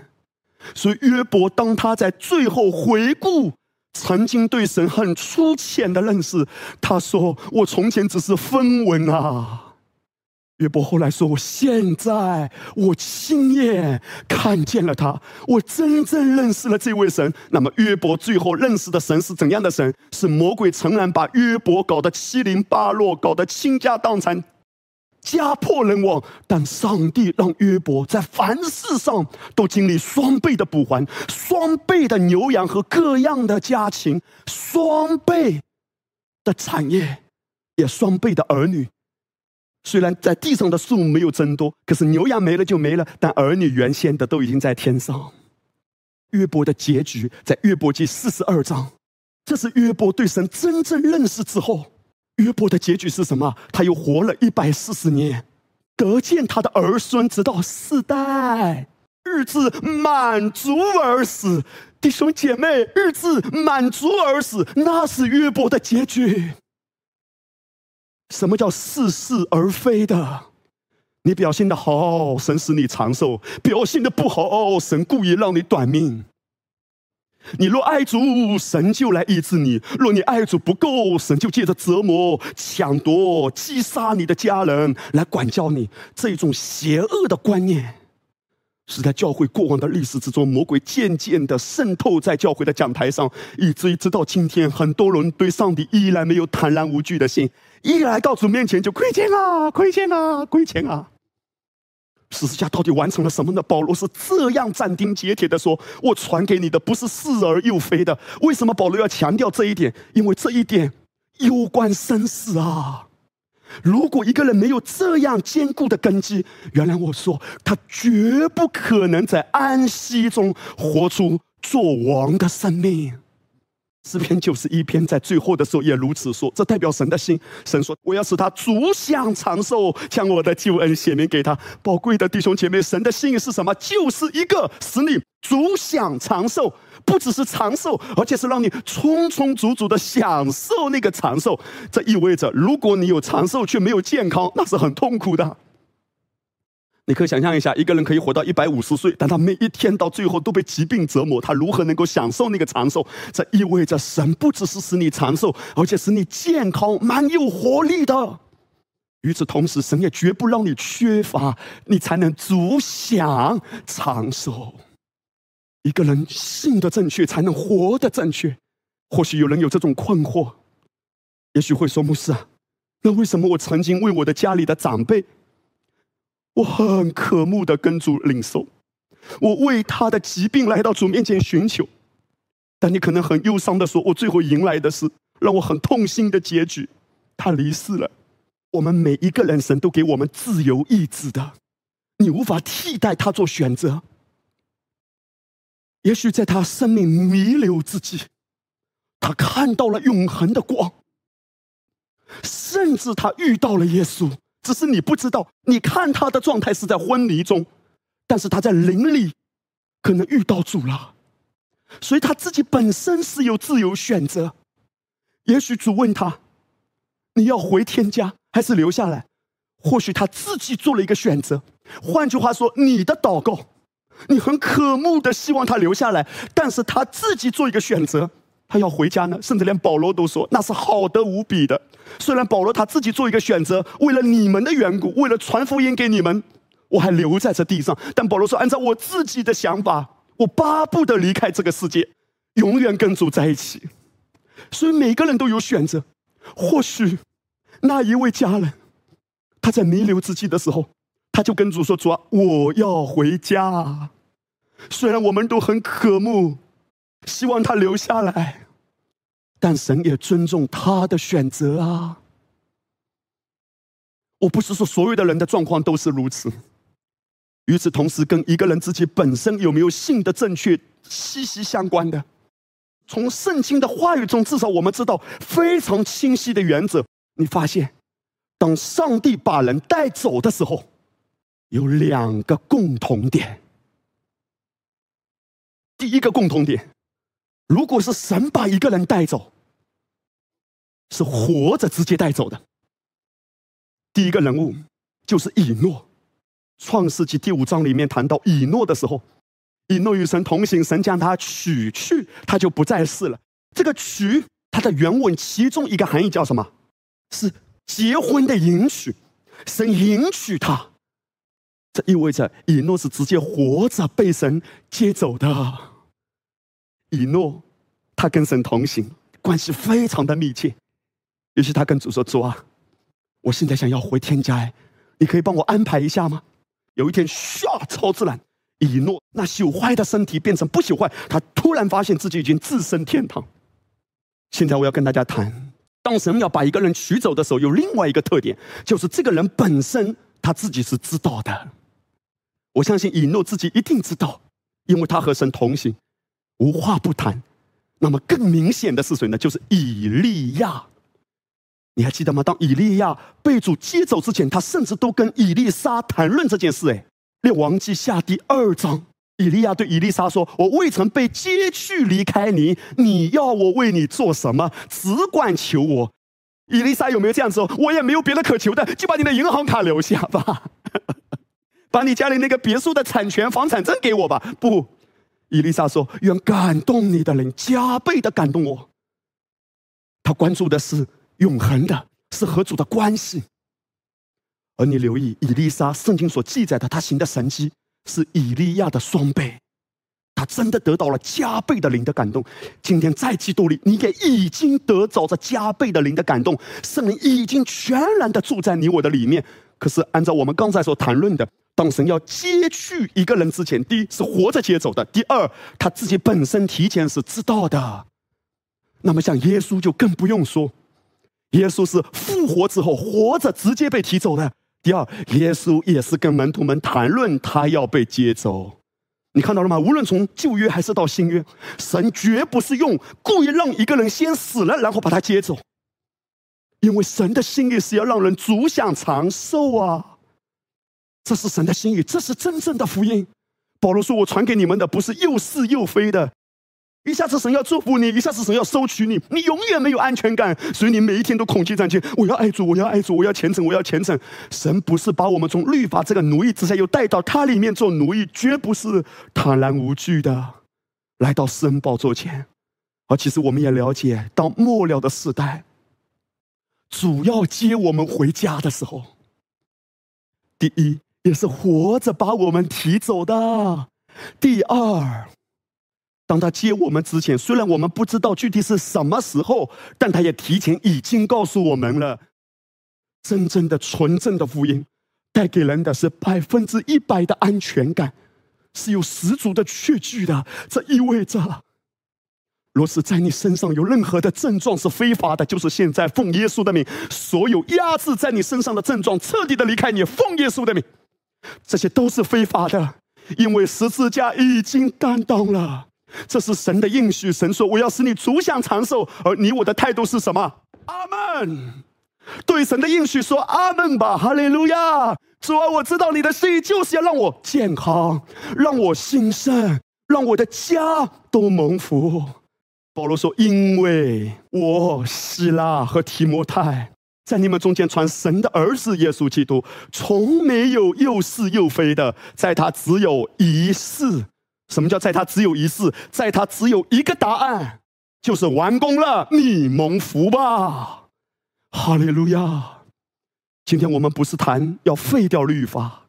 所以约伯当他在最后回顾曾经对神很粗浅的认识，他说：‘我从前只是分文啊。’”约伯后来说：“我现在我亲眼看见了他，我真正认识了这位神。那么约伯最后认识的神是怎样的神？是魔鬼诚然把约伯搞得七零八落，搞得倾家荡产、家破人亡。但上帝让约伯在凡事上都经历双倍的补还，双倍的牛羊和各样的家禽，双倍的产业，也双倍的儿女。”虽然在地上的数目没有增多，可是牛羊没了就没了，但儿女原先的都已经在天上。约伯的结局在约伯记四十二章，这是约伯对神真正认识之后，约伯的结局是什么？他又活了一百四十年，得见他的儿孙直到四代，日子满足而死。弟兄姐妹，日子满足而死，那是约伯的结局。什么叫似是而非的？你表现的好，神使你长寿；表现的不好，神故意让你短命。你若爱主，神就来医治你；若你爱主不够，神就借着折磨、抢夺、击杀你的家人来管教你。这种邪恶的观念。是在教会过往的历史之中，魔鬼渐渐的渗透在教会的讲台上，以至于直到今天，很多人对上帝依然没有坦然无惧的心，一来到主面前就亏欠啊，亏欠啊，亏欠啊。十字架到底完成了什么呢？保罗是这样斩钉截铁的说：“我传给你的不是似而又非的。”为什么保罗要强调这一点？因为这一点攸关生死啊。如果一个人没有这样坚固的根基，原来我说他绝不可能在安息中活出做王的生命。诗篇九十一篇在最后的时候也如此说，这代表神的心。神说：“我要使他足享长寿，将我的救恩显明给他。”宝贵的弟兄姐妹，神的心意是什么？就是一个使你足享长寿，不只是长寿，而且是让你充充足足的享受那个长寿。这意味着，如果你有长寿却没有健康，那是很痛苦的。你可以想象一下，一个人可以活到一百五十岁，但他每一天到最后都被疾病折磨，他如何能够享受那个长寿？这意味着神不只是使你长寿，而且使你健康、蛮有活力的。与此同时，神也绝不让你缺乏，你才能足享长寿。一个人信的正确，才能活得正确。或许有人有这种困惑，也许会说：“牧师啊，那为什么我曾经为我的家里的长辈？”我很渴慕的跟主领受，我为他的疾病来到主面前寻求，但你可能很忧伤的说，我最后迎来的是让我很痛心的结局，他离世了。我们每一个人，神都给我们自由意志的，你无法替代他做选择。也许在他生命弥留之际，他看到了永恒的光，甚至他遇到了耶稣。只是你不知道，你看他的状态是在昏迷中，但是他在灵里可能遇到主了，所以他自己本身是有自由选择。也许主问他：“你要回天家还是留下来？”或许他自己做了一个选择。换句话说，你的祷告，你很渴慕的希望他留下来，但是他自己做一个选择，他要回家呢？甚至连保罗都说那是好的无比的。虽然保罗他自己做一个选择，为了你们的缘故，为了传福音给你们，我还留在这地上。但保罗说，按照我自己的想法，我巴不得离开这个世界，永远跟主在一起。所以每个人都有选择。或许那一位家人，他在弥留之际的时候，他就跟主说：“主啊，我要回家。”虽然我们都很渴慕，希望他留下来，但神也尊重他的选择啊。我不是说所有的人的状况都是如此。与此同时，跟一个人自己本身有没有信的正确息息相关的。从圣经的话语中，至少我们知道非常清晰的原则。你发现，当上帝把人带走的时候，有两个共同点。第一个共同点，如果是神把一个人带走，是活着直接带走的。第一个人物就是以诺，《创世纪》第五章里面谈到以诺的时候，以诺与神同行，神将他取去，他就不再世了。这个“取”它的原文其中一个含义叫什么？是结婚的迎娶，神迎娶他，这意味着以诺是直接活着被神接走的。以诺，他跟神同行，关系非常的密切。于是他跟主说：“主啊，我现在想要回天家，你可以帮我安排一下吗？”有一天，唰，超自然，以诺那朽坏的身体变成不朽坏，他突然发现自己已经置身天堂。现在我要跟大家谈，当神要把一个人取走的时候，有另外一个特点，就是这个人本身他自己是知道的。我相信以诺自己一定知道，因为他和神同行。无话不谈，那么更明显的是谁呢？就是以利亚。你还记得吗？当以利亚被主接走之前，他甚至都跟以利沙谈论这件事。哎，列王记下第二章，以利亚对以利沙说：“我未曾被接去离开你，你要我为你做什么？只管求我。”以利沙有没有这样说？我也没有别的可求的，就把你的银行卡留下吧，把你家里那个别墅的产权、房产证给我吧。不。伊丽莎说：“愿感动你的人加倍的感动我。”他关注的是永恒的，是和主的关系。而你留意，伊丽莎圣经所记载的他行的神迹，是以利亚的双倍。他真的得到了加倍的灵的感动。今天在基督里，你也已经得着这加倍的灵的感动，圣灵已经全然的住在你我的里面。可是，按照我们刚才所谈论的。当神要接去一个人之前，第一是活着接走的；第二，他自己本身提前是知道的。那么像耶稣就更不用说，耶稣是复活之后活着直接被提走的。第二，耶稣也是跟门徒们谈论他要被接走。你看到了吗？无论从旧约还是到新约，神绝不是用故意让一个人先死了，然后把他接走，因为神的心意是要让人足享长寿啊。这是神的心意，这是真正的福音。保罗说：“我传给你们的不是又是又非的，一下子神要祝福你，一下子神要收取你，你永远没有安全感，所以你每一天都恐惧战兢。我要爱主，我要爱主，我要虔诚，我要虔诚。神不是把我们从律法这个奴役之下又带到他里面做奴役，绝不是坦然无惧的来到施恩宝座前。而其实我们也了解，到末了的时代，主要接我们回家的时候，第一。也是活着把我们提走的。第二，当他接我们之前，虽然我们不知道具体是什么时候，但他也提前已经告诉我们了。真正的纯正的福音，带给人的是百分之一百的安全感，是有十足的确据的。这意味着。若是在你身上有任何的症状是非法的，就是现在奉耶稣的名，所有压制在你身上的症状彻底的离开你，奉耶稣的名。这些都是非法的，因为十字架已经担当了。这是神的应许，神说：“我要使你足享长寿。”而你我的态度是什么？阿门。对神的应许说阿门吧，哈利路亚。主啊，我知道你的心意就是要让我健康，让我兴盛，让我的家都蒙福。保罗说：“因为我希拉和提摩太。”在你们中间传神的儿子耶稣基督，从没有又是又非的，在他只有一世。什么叫在他只有一事？在他只有一个答案，就是完工了，你蒙福吧，哈利路亚！今天我们不是谈要废掉律法，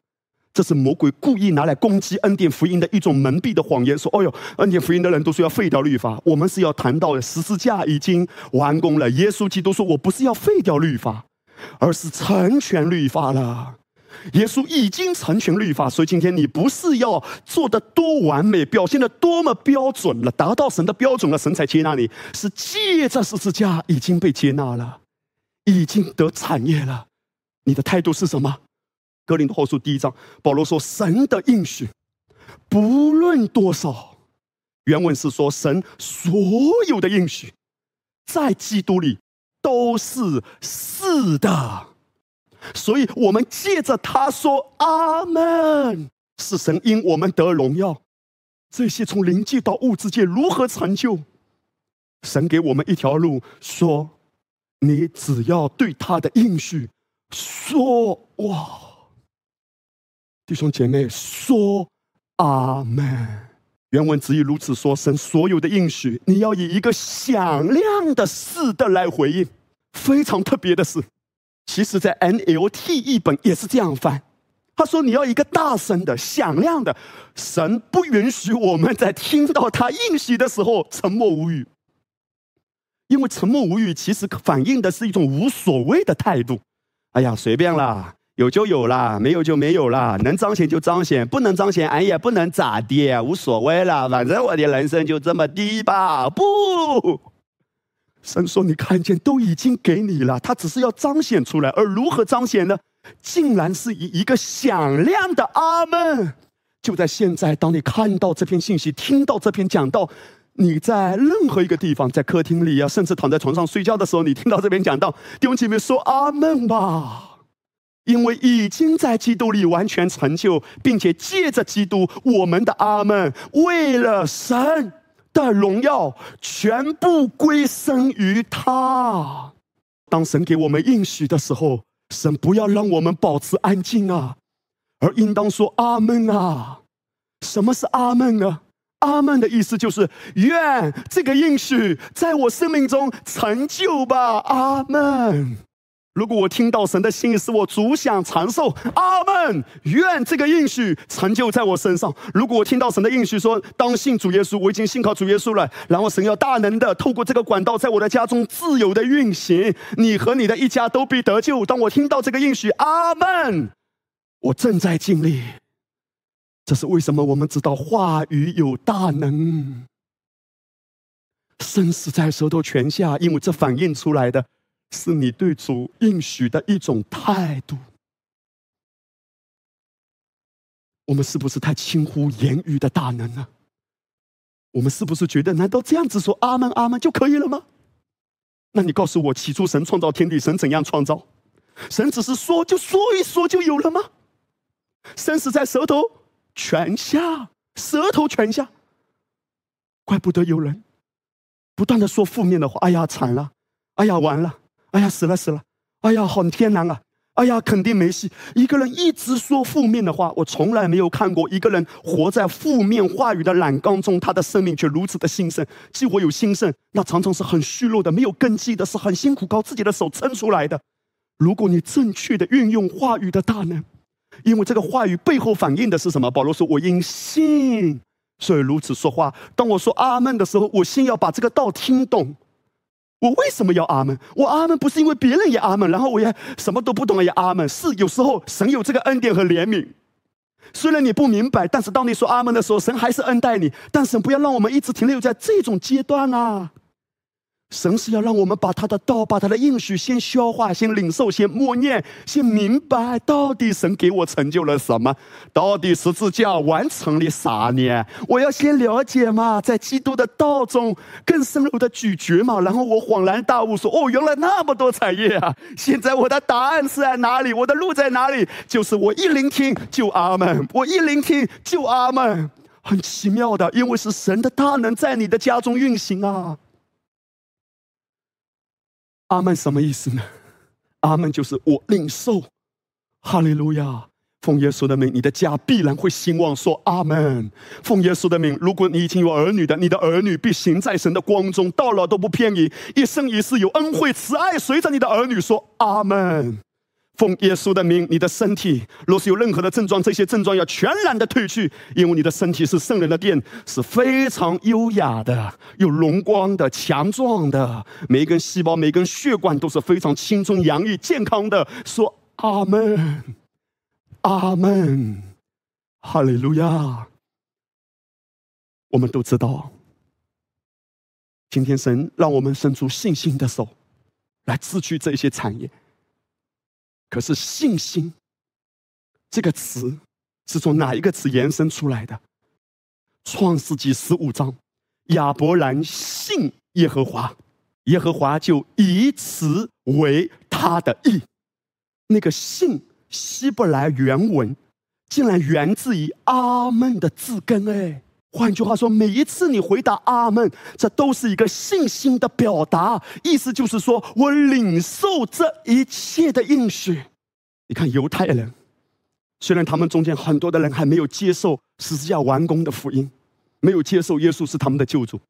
这是魔鬼故意拿来攻击恩典福音的一种蒙蔽的谎言，说：“哦哟，恩典福音的人都说要废掉律法。”我们是要谈到十字架已经完工了。耶稣基督说：“我不是要废掉律法，而是成全律法了。”耶稣已经成全律法，所以今天你不是要做的多完美，表现的多么标准了，达到神的标准了，神才接纳你。是借着十字架已经被接纳了，已经得产业了。你的态度是什么？格林的后书第一章，保罗说：“神的应许，不论多少，原文是说神所有的应许，在基督里都是是的。”所以，我们借着他说“阿门”，是神因我们得荣耀。这些从灵界到物质界如何成就？神给我们一条路，说：“你只要对他的应许说哇，弟兄姐妹说阿门。”原文只意如此说：神所有的应许，你要以一个响亮的“是的”来回应。非常特别的是。其实，在 NLT 译本也是这样翻。他说：“你要一个大声的、响亮的，神不允许我们在听到他应许的时候沉默无语，因为沉默无语其实反映的是一种无所谓的态度。哎呀，随便啦，有就有啦，没有就没有啦，能彰显就彰显，不能彰显，俺也不能咋地，无所谓了，反正我的人生就这么低吧。”不。神说：“你看见都已经给你了，他只是要彰显出来。而如何彰显呢？竟然是以一个响亮的阿门！就在现在，当你看到这篇信息，听到这篇讲道，你在任何一个地方，在客厅里啊，甚至躺在床上睡觉的时候，你听到这篇讲道，弟兄姐妹说阿门吧，因为已经在基督里完全成就，并且借着基督，我们的阿门，为了神。”的荣耀全部归身于他。当神给我们应许的时候，神不要让我们保持安静啊，而应当说阿门啊。什么是阿门呢？阿门的意思就是愿这个应许在我生命中成就吧。阿门。如果我听到神的心意，使我足享长寿，阿门。愿这个应许成就在我身上。如果我听到神的应许说，当信主耶稣，我已经信靠主耶稣了，然后神要大能的透过这个管道，在我的家中自由的运行，你和你的一家都必得救。当我听到这个应许，阿门。我正在尽力。这是为什么？我们知道话语有大能，生死在舌头泉下，因为这反映出来的。是你对主应许的一种态度。我们是不是太轻忽言语的大能呢？我们是不是觉得，难道这样子说阿门阿门就可以了吗？那你告诉我，起初神创造天地，神怎样创造？神只是说就说一说就有了吗？生死在舌头泉下，舌头泉下，怪不得有人不断的说负面的话。哎呀，惨了！哎呀，完了！哎呀，死了死了！哎呀，好天然啊！哎呀，肯定没戏。一个人一直说负面的话，我从来没有看过一个人活在负面话语的染缸中，他的生命却如此的兴盛。既我有兴盛，那常常是很虚弱的，没有根基的，是很辛苦靠自己的手撑出来的。如果你正确的运用话语的大能，因为这个话语背后反映的是什么？保罗说：“我因信，所以如此说话。”当我说阿门的时候，我先要把这个道听懂。我为什么要阿门？我阿门不是因为别人也阿门，然后我也什么都不懂也阿门。是有时候神有这个恩典和怜悯，虽然你不明白，但是当你说阿门的时候，神还是恩待你。但神不要让我们一直停留在这种阶段啊！神是要让我们把他的道、把他的应许先消化、先领受、先默念、先明白，到底神给我成就了什么？到底十字架完成了啥呢？我要先了解嘛，在基督的道中更深入的咀嚼嘛，然后我恍然大悟，说：“哦，原来那么多产业啊！现在我的答案是在哪里？我的路在哪里？就是我一聆听就阿门，我一聆听就阿门，很奇妙的，因为是神的大能在你的家中运行啊。”阿门什么意思呢？阿门就是我领受，哈利路亚，奉耶稣的名，你的家必然会兴旺。说阿门。奉耶稣的名，如果你已经有儿女的，你的儿女必行在神的光中，到老都不偏移，一生一世有恩惠慈爱随着你的儿女。说阿门。奉耶稣的名，你的身体若是有任何的症状，这些症状要全然的退去，因为你的身体是圣人的殿，是非常优雅的、有荣光的、强壮的，每一根细胞、每一根血管都是非常青春洋溢、健康的。说阿门，阿门，哈利路亚。我们都知道，今天神让我们伸出信心的手，来治去这些产业。可是“信心”这个词是从哪一个词延伸出来的？创世纪十五章，亚伯兰信耶和华，耶和华就以此为他的义。那个“信”希伯来原文竟然源自于“阿门”的字根。哎，换句话说，每一次你回答“阿门”，这都是一个信心的表达，意思就是说我领受这一切的应许。你看犹太人，虽然他们中间很多的人还没有接受十字架完工的福音，没有接受耶稣是他们的救主，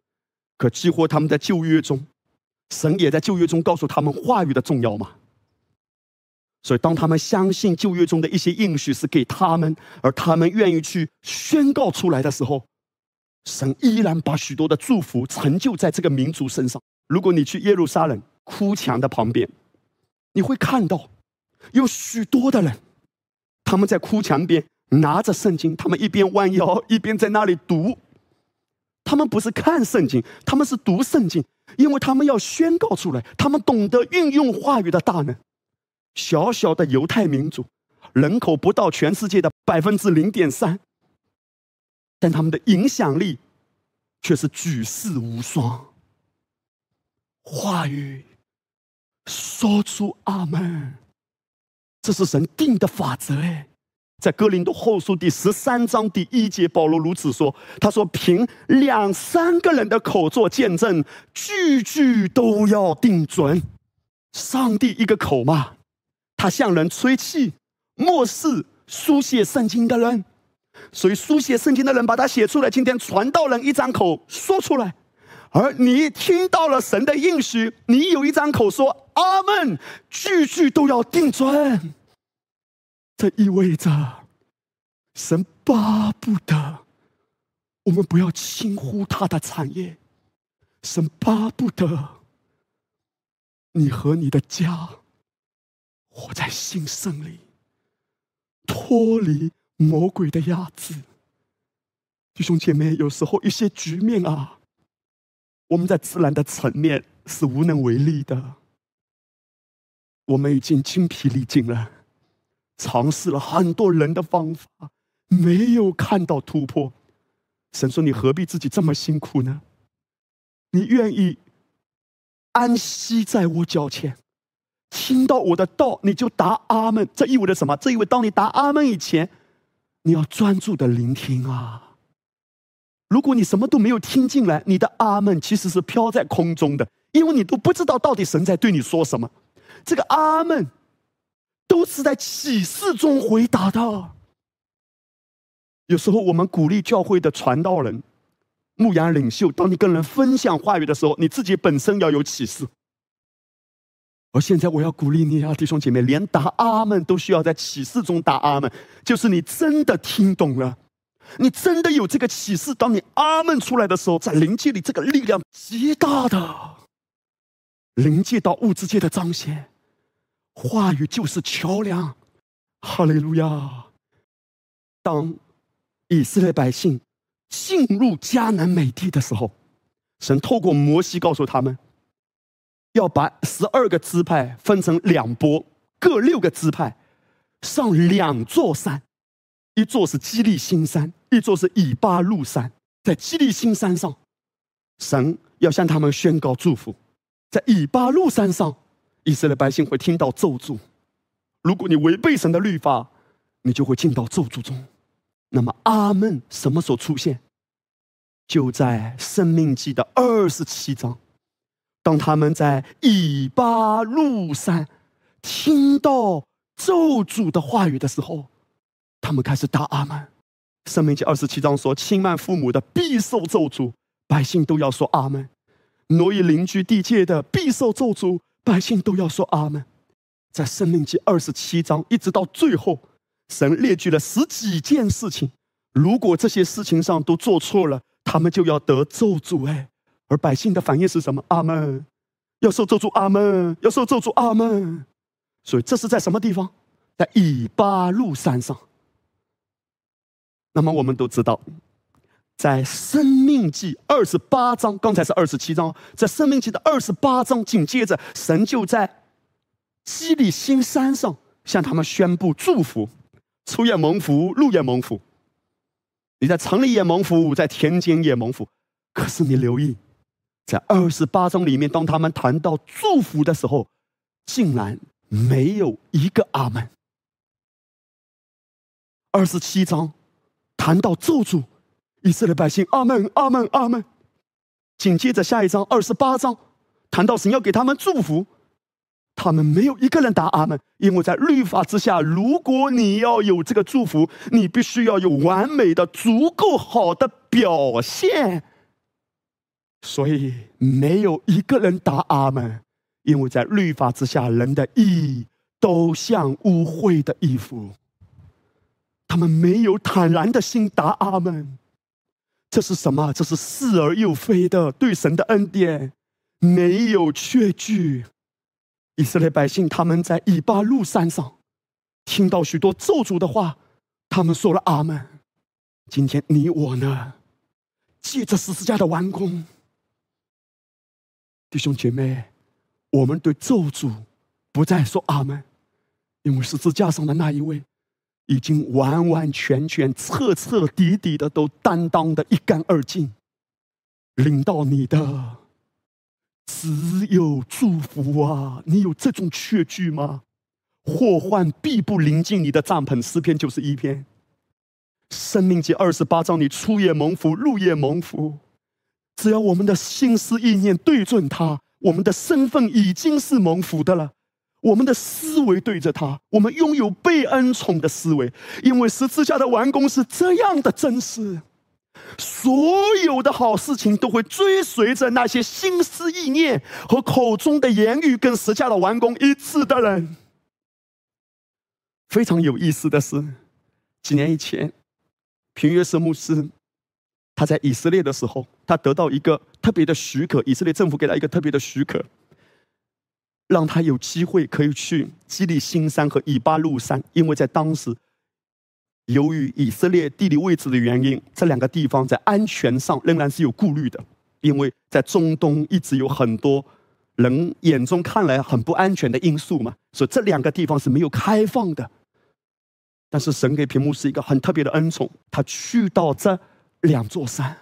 可几乎他们在旧约中，神也在旧约中告诉他们话语的重要嘛。所以当他们相信旧约中的一些应许是给他们，而他们愿意去宣告出来的时候，神依然把许多的祝福成就在这个民族身上。如果你去耶路撒冷哭墙的旁边，你会看到。有许多的人，他们在哭墙边拿着圣经，他们一边弯腰一边在那里读。他们不是看圣经，他们是读圣经，因为他们要宣告出来。他们懂得运用话语的大能。小小的犹太民族，人口不到全世界的百分之零点三，但他们的影响力却是举世无双。话语说出阿门。这是神定的法则哎，在哥林多后书第十三章第一节，保罗如此说：“他说，凭两三个人的口做见证，句句都要定准。上帝一个口嘛，他向人吹气，漠视书写圣经的人。所以书写圣经的人把它写出来。今天传道人一张口说出来，而你听到了神的应许，你有一张口说。”阿门，句句都要定准。这意味着，神巴不得我们不要轻忽他的产业。神巴不得你和你的家活在新生里，脱离魔鬼的压制。弟兄姐妹，有时候一些局面啊，我们在自然的层面是无能为力的。我们已经精疲力尽了，尝试了很多人的方法，没有看到突破。神说：“你何必自己这么辛苦呢？你愿意安息在我脚前，听到我的道，你就答阿门。这意味着什么？这意味着当你答阿门以前，你要专注的聆听啊！如果你什么都没有听进来，你的阿门其实是飘在空中的，因为你都不知道到底神在对你说什么。”这个阿门，都是在启示中回答的。有时候我们鼓励教会的传道人、牧羊领袖，当你跟人分享话语的时候，你自己本身要有启示。而现在我要鼓励你啊，弟兄姐妹，连答阿门都需要在启示中答阿门，就是你真的听懂了，你真的有这个启示。当你阿门出来的时候，在灵界里，这个力量极大的，灵界到物质界的彰显。话语就是桥梁，哈利路亚。当以色列百姓进入迦南美地的时候，神透过摩西告诉他们，要把十二个支派分成两波，各六个支派，上两座山，一座是基利新山，一座是以巴路山。在基利新山上，神要向他们宣告祝福；在以巴路山上。以色列百姓会听到咒诅，如果你违背神的律法，你就会进到咒诅中。那么阿门什么时候出现？就在生命记的二十七章，当他们在以巴路山听到咒诅的话语的时候，他们开始打阿门。生命记二十七章说：“轻慢父母的必受咒诅，百姓都要说阿门；挪移邻居地界的必受咒诅，百姓都要说阿门。”在生命记二十七章一直到最后，神列举了十几件事情，如果这些事情上都做错了，他们就要得咒诅。哎，而百姓的反应是什么？阿门，要受咒诅，阿门，要受咒诅，阿门。所以这是在什么地方？在以巴路山上。那么我们都知道，在《生命记》二十八章，刚才是二十七章，在《生命记》的二十八章，紧接着神就在基里新山上向他们宣布祝福：出也蒙福，入也蒙福。你在城里也蒙福，在田间也蒙福。可是你留意，在二十八章里面，当他们谈到祝福的时候，竟然没有一个阿门。二十七章。谈到咒诅，以色列百姓阿门阿门阿门。紧接着下一章二十八章，谈到神要给他们祝福，他们没有一个人答阿门，因为在律法之下，如果你要有这个祝福，你必须要有完美的、足够好的表现。所以没有一个人答阿门，因为在律法之下，人的义都像污秽的衣服。他们没有坦然的心答阿门，这是什么？这是似而又非的对神的恩典，没有确据。以色列百姓他们在以巴路山上听到许多咒诅的话，他们说了阿门。今天你我呢？借着十字架的完工，弟兄姐妹，我们对咒诅不再说阿门，因为十字架上的那一位。已经完完全全、彻彻底底的都担当的一干二净，领到你的只有祝福啊！你有这种确据吗？祸患必不临近你的帐篷。诗篇就是一篇，生命记二十八章，你出也蒙福，入也蒙福。只要我们的心思意念对准他，我们的身份已经是蒙福的了。我们的思维对着他，我们拥有被恩宠的思维，因为十字架的完工是这样的真实。所有的好事情都会追随着那些心思意念和口中的言语跟十字架的完工一致的人。非常有意思的是，几年以前，平约瑟牧师他在以色列的时候，他得到一个特别的许可，以色列政府给他一个特别的许可。让他有机会可以去基利新山和以巴路山，因为在当时，由于以色列地理位置的原因，这两个地方在安全上仍然是有顾虑的，因为在中东一直有很多人眼中看来很不安全的因素嘛，所以这两个地方是没有开放的。但是神给屏幕是一个很特别的恩宠，他去到这两座山，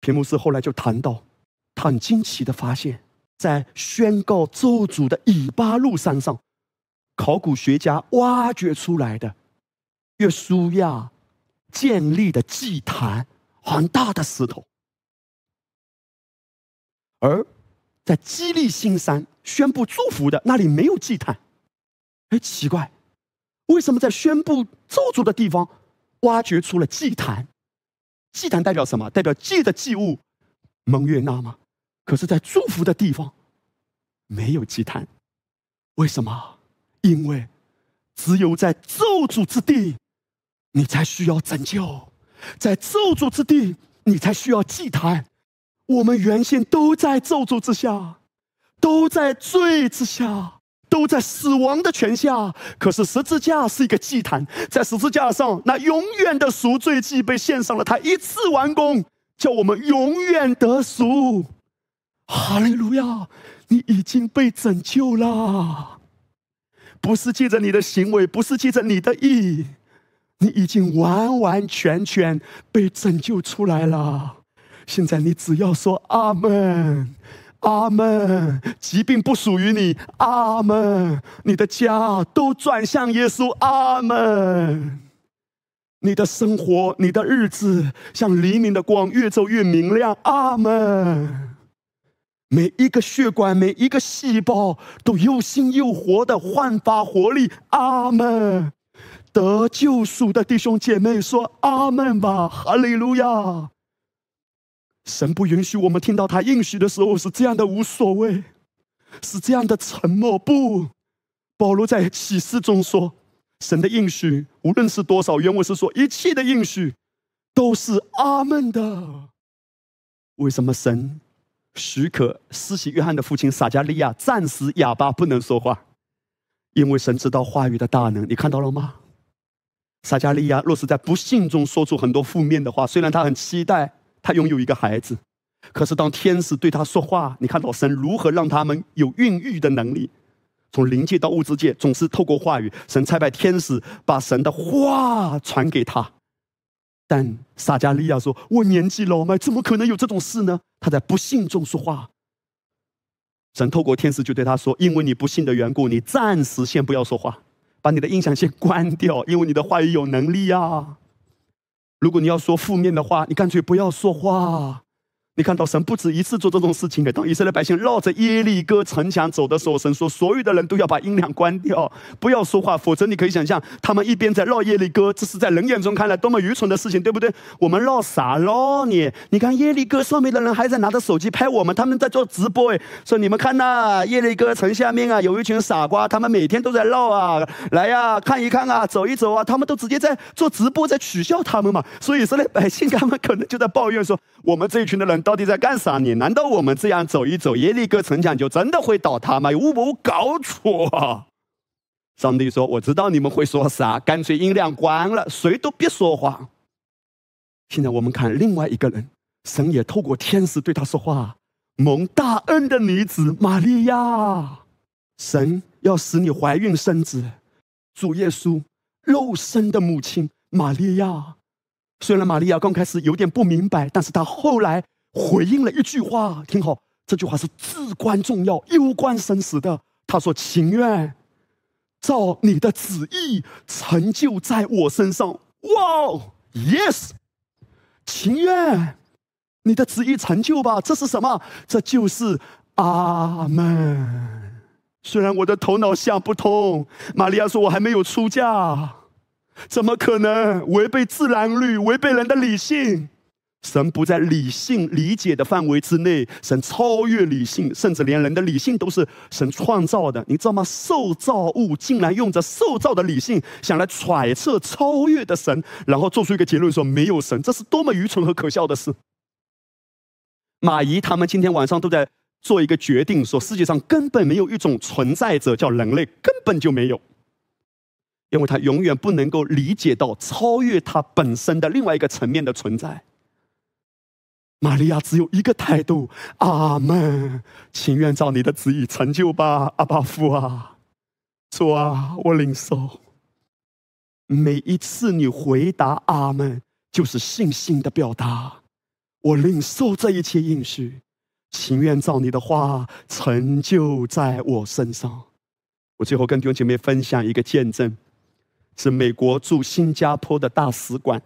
屏幕是后来就谈到，他很惊奇的发现。在宣告咒诅的以巴路山上，考古学家挖掘出来的约书亚建立的祭坛，很大的石头；而在基利新山宣布祝福的那里没有祭坛。哎，奇怪，为什么在宣布咒诅的地方挖掘出了祭坛？祭坛代表什么？代表祭的祭物蒙悦纳吗？可是，在祝福的地方，没有祭坛，为什么？因为只有在咒诅之地，你才需要拯救；在咒诅之地，你才需要祭坛。我们原先都在咒诅之下，都在罪之下，都在死亡的权下。可是十字架是一个祭坛，在十字架上，那永远的赎罪祭被献上了，他一次完工，叫我们永远得赎。哈利路亚！你已经被拯救了，不是借着你的行为，不是借着你的意，你已经完完全全被拯救出来了。现在你只要说阿门，阿门。疾病不属于你，阿门。你的家都转向耶稣，阿门。你的生活，你的日子像黎明的光，越走越明亮，阿门。每一个血管，每一个细胞都又新又活的焕发活力。阿门！得救赎的弟兄姐妹说阿门吧，哈利路亚。神不允许我们听到他应许的时候是这样的无所谓，是这样的沉默。不，保罗在启示中说，神的应许无论是多少，原文是说一切的应许都是阿门的。为什么神许可施洗约翰的父亲撒加利亚暂时哑巴不能说话？因为神知道话语的大能，你看到了吗？撒加利亚若是在不幸中说出很多负面的话，虽然他很期待他拥有一个孩子，可是当天使对他说话，你看到神如何让他们有孕育的能力，从灵界到物质界，总是透过话语。神差派天使把神的话传给他，但撒加利亚说：“我年纪老迈，怎么可能有这种事呢？”他在不幸中说话，神透过天使就对他说：“因为你不信的缘故，你暂时先不要说话。”把你的音响先关掉，因为你的话语有能力呀。如果你要说负面的话，你干脆不要说话。你看到神不止一次做这种事情的。当以色列百姓绕着耶利哥城墙走的时候，神说：“所有的人都要把音量关掉，不要说话，否则你可以想象，他们一边在绕耶利哥，这是在人眼中看来多么愚蠢的事情，对不对？我们绕啥绕你？你看耶利哥上面的人还在拿着手机拍我们，他们在做直播，哎，说你们看呐，耶利哥城下面啊，有一群傻瓜，他们每天都在绕啊，来呀，看一看啊，走一走啊，他们都直接在做直播，在取笑他们嘛。所以以色列百姓他们可能就在抱怨说，我们这一群的人。到底在干啥？你难道我们这样走一走，耶利哥城墙就真的会倒塌吗？有无搞错啊？上帝说：“我知道你们会说啥，干脆音量关了，谁都别说话。”现在我们看另外一个人，神也透过天使对他说话：“蒙大恩的女子玛利亚，神要使你怀孕生子，主耶稣肉身的母亲玛利亚。”虽然玛利亚刚开始有点不明白，但是她后来。回应了一句话，听好，这句话是至关重要、攸关生死的。他说：“情愿照你的旨意成就在我身上。”哇，yes，情愿你的旨意成就吧。这是什么？这就是阿门。虽然我的头脑想不通，玛利亚说：“我还没有出嫁，怎么可能违背自然律，违背人的理性？”神不在理性理解的范围之内，神超越理性，甚至连人的理性都是神创造的，你知道吗？受造物竟然用着受造的理性想来揣测超越的神，然后做出一个结论说没有神，这是多么愚蠢和可笑的事！马姨他们今天晚上都在做一个决定，说世界上根本没有一种存在者叫人类，根本就没有，因为他永远不能够理解到超越他本身的另外一个层面的存在。玛利亚只有一个态度：阿门，情愿照你的旨意成就吧，阿爸父啊，主啊，我领受。每一次你回答阿门，就是信心的表达。我领受这一切应许，情愿照你的话成就在我身上。我最后跟弟兄姐妹分享一个见证，是美国驻新加坡的大使馆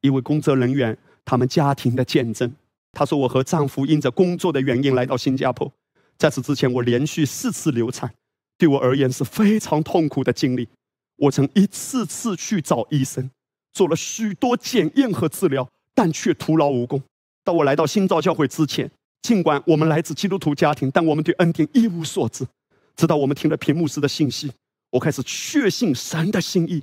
一位工作人员。他们家庭的见证。她说：“我和丈夫因着工作的原因来到新加坡，在此之前我连续四次流产，对我而言是非常痛苦的经历。我曾一次次去找医生，做了许多检验和治疗，但却徒劳无功。到我来到新造教会之前，尽管我们来自基督徒家庭，但我们对恩典一无所知。直到我们听了屏幕师的信息，我开始确信神的心意。”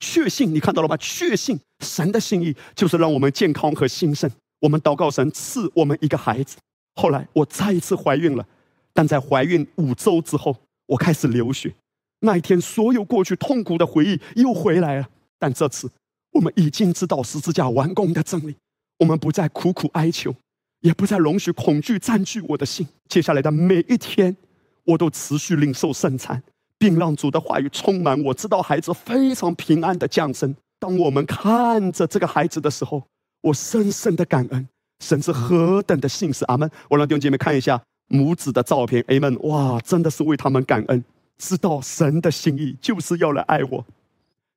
确信，你看到了吧？确信神的心意就是让我们健康和兴盛。我们祷告神赐我们一个孩子。后来我再一次怀孕了，但在怀孕五周之后，我开始流血。那一天，所有过去痛苦的回忆又回来了。但这次，我们已经知道十字架完工的真理。我们不再苦苦哀求，也不再容许恐惧占据我的心。接下来的每一天，我都持续领受圣餐。并让主的话语充满。我知道孩子非常平安的降生。当我们看着这个孩子的时候，我深深的感恩，神是何等的信实。阿门。我让弟兄姐妹看一下母子的照片。阿门。哇，真的是为他们感恩。知道神的心意就是要来爱我，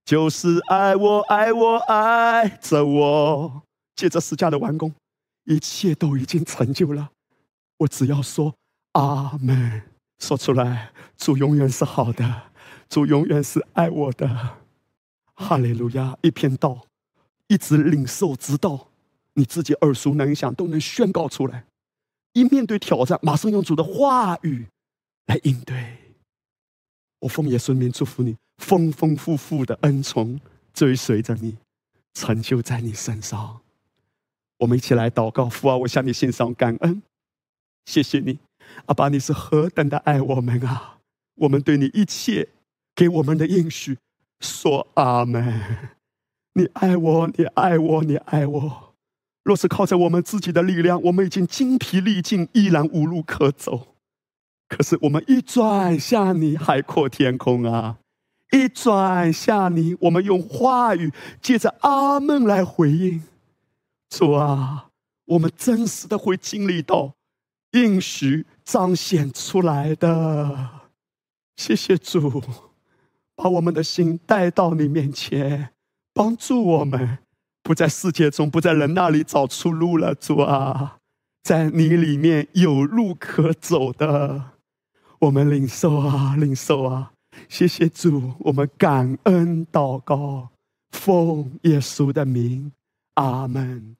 就是爱我，爱我，爱着我。借着十架的完工，一切都已经成就了。我只要说阿门。说出来，主永远是好的，主永远是爱我的。哈利路亚！一篇道，一直领受，直到你自己耳熟能详，都能宣告出来。一面对挑战，马上用主的话语来应对。我奉耶稣名祝福你，丰丰富富的恩宠追随着你，成就在你身上。我们一起来祷告，父啊，我向你献上感恩，谢谢你，阿爸，你是何等的爱我们啊！我们对你一切给我们的应许说阿门。你爱我，你爱我，你爱我。若是靠在我们自己的力量，我们已经精疲力尽，依然无路可走。可是我们一转向你，海阔天空啊！一转向你，我们用话语借着阿门来回应。主啊，我们真实的会经历到应许彰显出来的。谢谢主，把我们的心带到你面前，帮助我们。不在世界中，不在人那里找出路了，主啊，在你里面有路可走的，我们领受啊，领受啊，谢谢主，我们感恩祷告，奉耶稣的名，阿门。